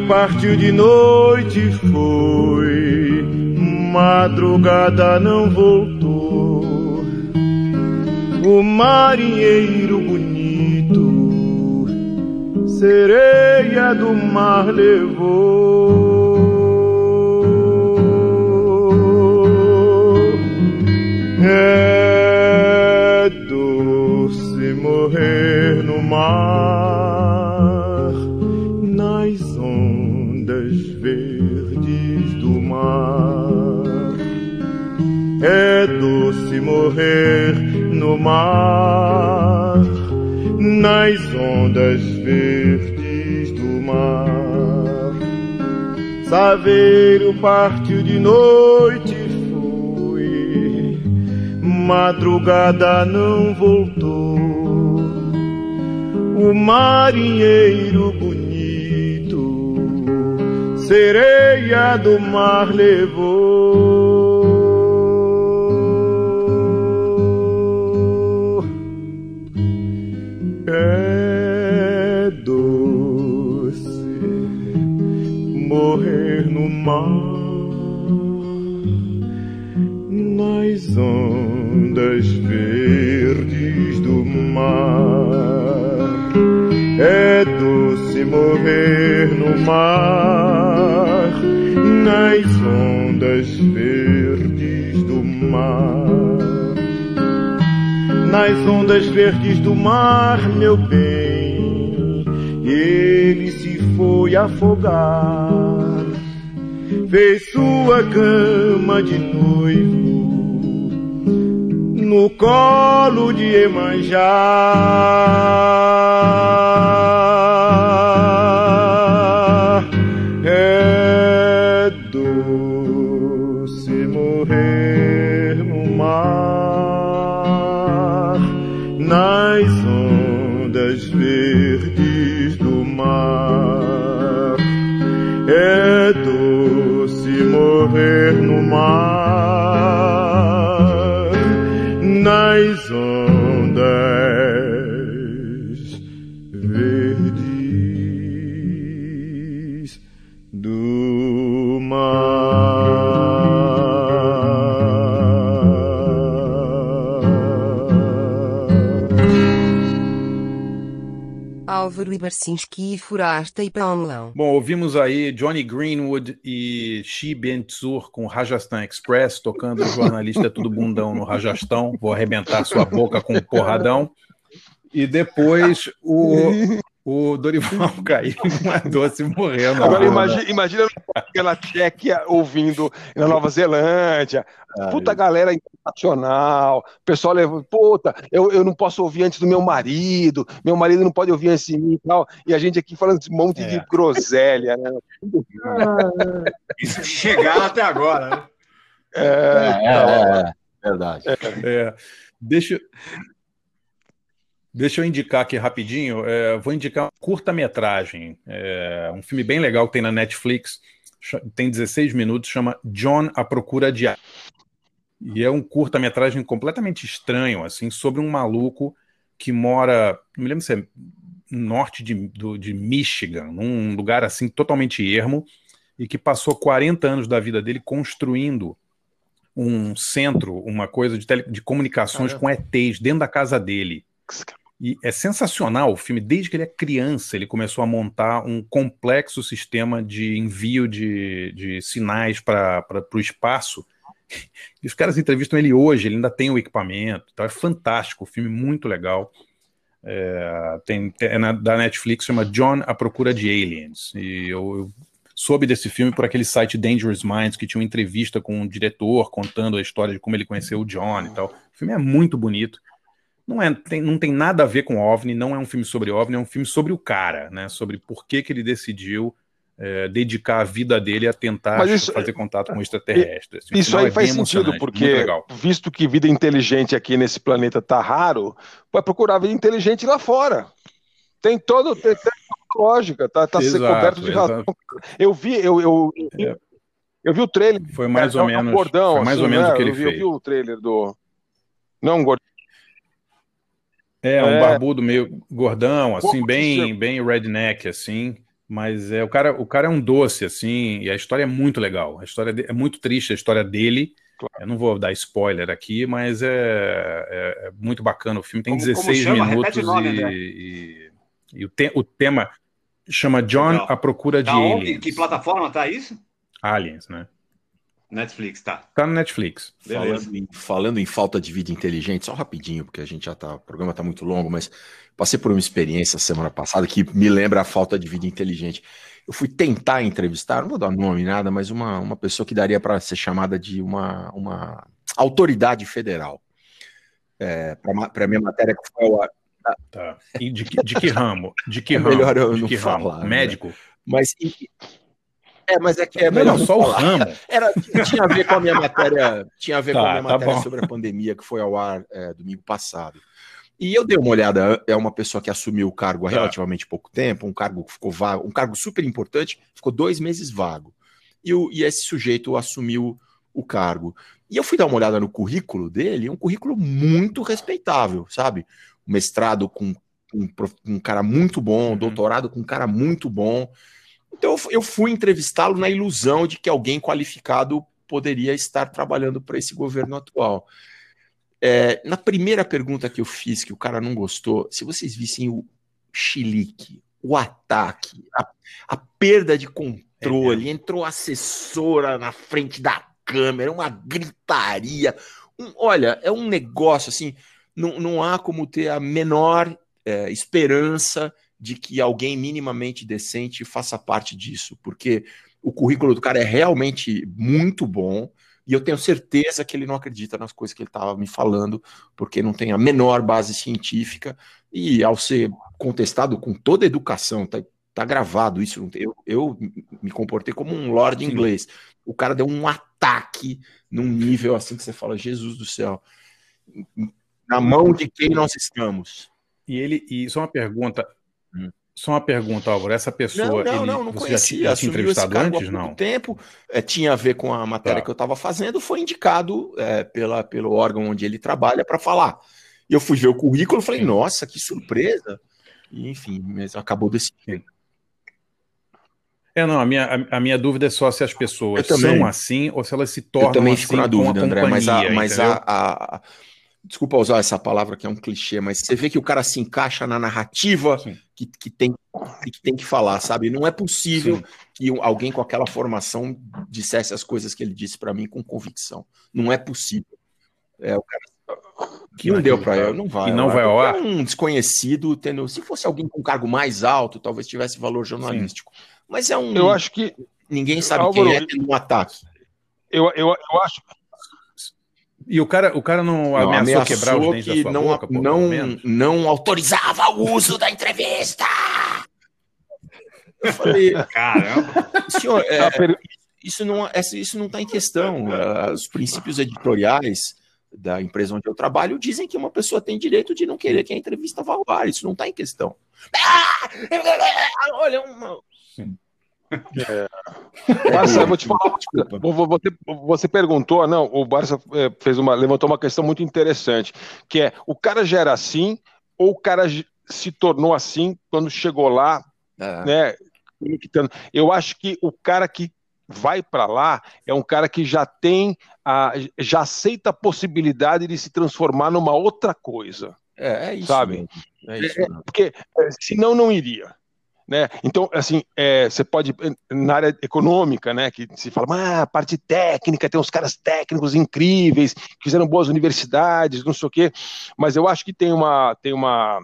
Partiu de noite foi, madrugada não voltou. O marinheiro bonito, sereia do mar levou. Doce morrer no mar, nas ondas verdes do mar. Saveiro partiu de noite foi, madrugada não voltou. O marinheiro bonito, sereia do mar levou. Mar, nas ondas verdes do mar. Nas ondas verdes do mar, meu bem, ele se foi afogar. Fez sua cama de noivo no colo de Emanjá. Álvaro Ibarcinski e Furasta e Paumlão. Bom, ouvimos aí Johnny Greenwood e Xi Bentzur com Rajasthan Express, tocando o jornalista Tudo Bundão no Rajastão. Vou arrebentar sua boca com um porradão. E depois o, o Dorival caiu numa doce morrendo. Agora imagina, imagina aquela Tchequia ouvindo na Nova Zelândia. Puta galera internacional. O pessoal leva, puta, eu, eu não posso ouvir antes do meu marido, meu marido não pode ouvir antes de mim e tal. E a gente aqui falando esse monte de groselha, né? Isso de chegar até agora, né? É, é, verdade. É, deixa, deixa eu indicar aqui rapidinho. é, vou indicar uma curta-metragem. é, um filme bem legal que tem na Netflix. Tem 16 minutos, chama John à Procura de. E é um curta-metragem completamente estranho, assim, sobre um maluco que mora, não me lembro se é no norte de, do- de Michigan, num lugar assim totalmente ermo, e que passou 40 anos da vida dele construindo um centro, uma coisa de, tele- de comunicações com ETs dentro da casa dele. E é sensacional o filme, desde que ele é criança, ele começou a montar um complexo sistema de envio de, de sinais para o espaço. E os caras entrevistam ele hoje, ele ainda tem o equipamento, então é fantástico, o filme muito legal. É, tem, é na- da Netflix, chama John à Procura de Aliens. E eu, eu soube desse filme por aquele site Dangerous Minds, que tinha uma entrevista com um diretor contando a história de como ele conheceu o John e tal. O filme é muito bonito. Não, é, tem, não tem nada a ver com OVNI, não é um filme sobre OVNI, é um filme sobre o cara, né? Sobre por que, que ele decidiu é, dedicar a vida dele a tentar isso- fazer contato com extraterrestres. O Isso aí é faz sentido, emocionante, porque visto que vida inteligente aqui nesse planeta tá raro, vai procurar vida inteligente lá fora. Tem todo, tem, tem toda lógica, tá, tá Exato, coberto de razão. exato. Eu vi, eu, eu, eu, vi- eu vi o trailer. Foi mais é, ou é um menos- gordão, foi mais assim, ou menos né? o que ele eu vi, fez. Eu vi o trailer do. Não, um gordão. É, um É. barbudo meio gordão, assim, bem, que bem redneck, assim. Mas é, o, cara, o cara é um doce, assim, e a história é muito legal. A história de- é muito triste, a história dele. Eu não vou dar spoiler aqui, mas é, é- é muito bacana. O filme tem Como- como 16 chama? minutos nome, e, e- e o, te- o tema chama John à procura de Da onde? aliens. Que plataforma tá isso? Aliens, né? Netflix, tá. Tá no Netflix. Falando em, falando em falta de vida inteligente, só rapidinho, porque a gente já tá. O programa tá muito longo, mas passei por uma experiência semana passada que me lembra a falta de vida inteligente. Eu fui tentar entrevistar, não vou dar nome nada, mas uma, uma pessoa que daria para ser chamada de uma, uma autoridade federal. É, para minha matéria que foi ao ar. Tá. E de, que- de que ramo? De que É ramo? melhor eu de não que ramo? falar, né? Médico? Mas e- é, mas é que é melhor só o ramo. Era, tinha a ver com a minha matéria, tinha a ver com a Tá, minha tá matéria sobre a pandemia que foi ao ar é, domingo passado. E eu dei uma olhada, é uma pessoa que assumiu o cargo há Tá. relativamente pouco tempo, um cargo que ficou vago, um cargo super importante, ficou dois meses vago. E, o, e esse sujeito assumiu o cargo. E eu fui dar uma olhada no currículo dele, um currículo muito respeitável, sabe? Um mestrado com um, um cara muito Uhum. bom, doutorado com um cara muito bom. Então eu fu- eu fui entrevistá-lo na ilusão de que alguém qualificado poderia estar trabalhando para esse governo atual. É, na primeira pergunta que eu fiz, que o cara não gostou, se vocês vissem o chilique, o ataque, a, a perda de controle, é entrou assessora na frente da câmera, uma gritaria. Um, olha, é um negócio assim, não, não há como ter a menor é, esperança de que alguém minimamente decente faça parte disso, porque o currículo do cara é realmente muito bom. E eu tenho certeza que ele não acredita nas coisas que ele estava me falando, porque não tem a menor base científica. E ao ser contestado com toda a educação, tá, tá gravado isso. Eu, eu me comportei como um lord inglês. O cara deu um ataque num nível assim que você fala, Jesus do céu. Na mão de quem nós estamos? E ele, e só uma pergunta. Só uma pergunta, Álvaro, essa pessoa, não, não, ele, não, não conhecia, já tinha entrevistado antes, não? tempo, é, tinha a ver com a matéria tá. que eu estava fazendo, foi indicado é, pela, pelo órgão onde ele trabalha para falar. E eu fui ver o currículo e falei, Sim. nossa, que surpresa. E, enfim, mas acabou decidindo. É, não, a minha, a, a, minha dúvida é só se as pessoas são assim ou se elas se tornam assim. Eu também fico assim na dúvida, André, mas, a, mas a, a, desculpa usar essa palavra que é um clichê, mas você vê que o cara se encaixa na narrativa que, que, tem, que tem que falar, sabe? Não é possível Sim. que alguém com aquela formação dissesse as coisas que ele disse para mim com convicção. Não é possível. É, o cara que não deu para eu, não vai. E não vai ao ar? É um desconhecido, tendo, se fosse alguém com cargo mais alto, talvez tivesse valor jornalístico. Sim. Mas é um. Eu acho que ninguém sabe Álvaro, quem é tendo um ataque. Eu, eu, eu acho e o cara, o cara não, não ameaçou, ameaçou quebrar os dentes que da sua não, boca, pô, não, não autorizava o uso da entrevista. Eu falei, caramba, senhor, é, isso não, isso não está em questão. Os princípios editoriais da empresa onde eu trabalho dizem que uma pessoa tem direito de não querer que a entrevista vá ao ar. Isso não está em questão. Ah! Olha, uma, é. Barça, eu vou te falar. Você, você perguntou, não, o Barça é, fez uma, levantou uma questão muito interessante, que é o cara já era assim ou o cara se tornou assim quando chegou lá, é. né? Eu acho que o cara que vai para lá é um cara que já tem, a, já aceita a possibilidade de se transformar numa outra coisa. É, é isso. Sabe? É isso, é, porque é, senão não iria. Né? Então, assim, é, você pode, na área econômica, né, que se fala, ah, parte técnica, tem uns caras técnicos incríveis, que fizeram boas universidades, não sei o quê, mas eu acho que tem uma, tem uma,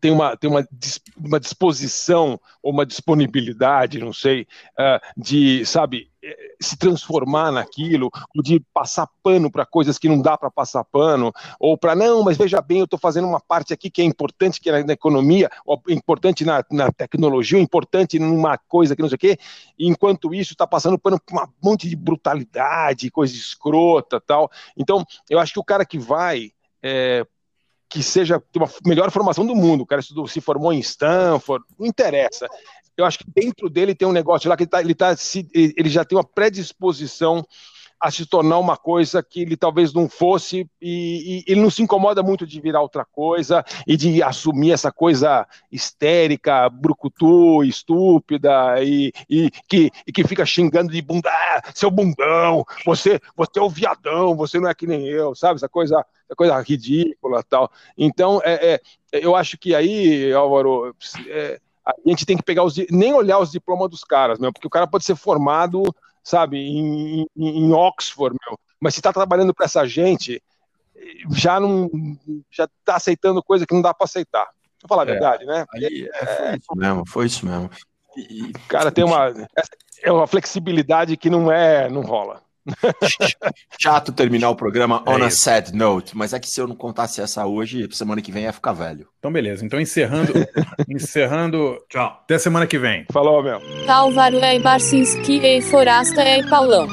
tem uma, tem uma, uma disposição ou uma disponibilidade, não sei, uh, de, sabe, eh, se transformar naquilo, ou de passar pano para coisas que não dá para passar pano, ou para, não, mas veja bem, eu estou fazendo uma parte aqui que é importante, que é na economia, ou importante na, na tecnologia, importante numa coisa que não sei o quê, enquanto isso está passando pano para um monte de brutalidade, coisa escrota tal. Então, eu acho que o cara que vai é, que seja uma melhor formação do mundo. O cara estudou, se formou em Stanford, não interessa. Eu acho que dentro dele tem um negócio lá que ele, tá, ele, tá, ele já tem uma predisposição a se tornar uma coisa que ele talvez não fosse, e, e, ele não se incomoda muito de virar outra coisa e de assumir essa coisa histérica, brucutu, estúpida, e, e, que, e que fica xingando de bunda, ah, seu bundão, você, você é o viadão, você não é que nem eu, sabe? Essa coisa, essa coisa ridícula tal. Então, é, é eu acho que aí, Álvaro, é, a gente tem que pegar os nem olhar os diplomas dos caras, meu, porque o cara pode ser formado sabe, em, em Oxford, meu. Mas se está trabalhando para essa gente, já não já está aceitando coisa que não dá para aceitar. Vou falar a é, verdade, né? Aí, é, foi isso mesmo, foi isso mesmo. E, cara, tem uma é uma flexibilidade que não é, não rola. Chato terminar o programa é on a sad note, mas é que se eu não contasse essa hoje, semana que vem ia ficar velho. Então, beleza. Então, encerrando. encerrando. Tchau. Até semana que vem. Falou, meu. Álvaro é Barcinski e Forasta é Paulão.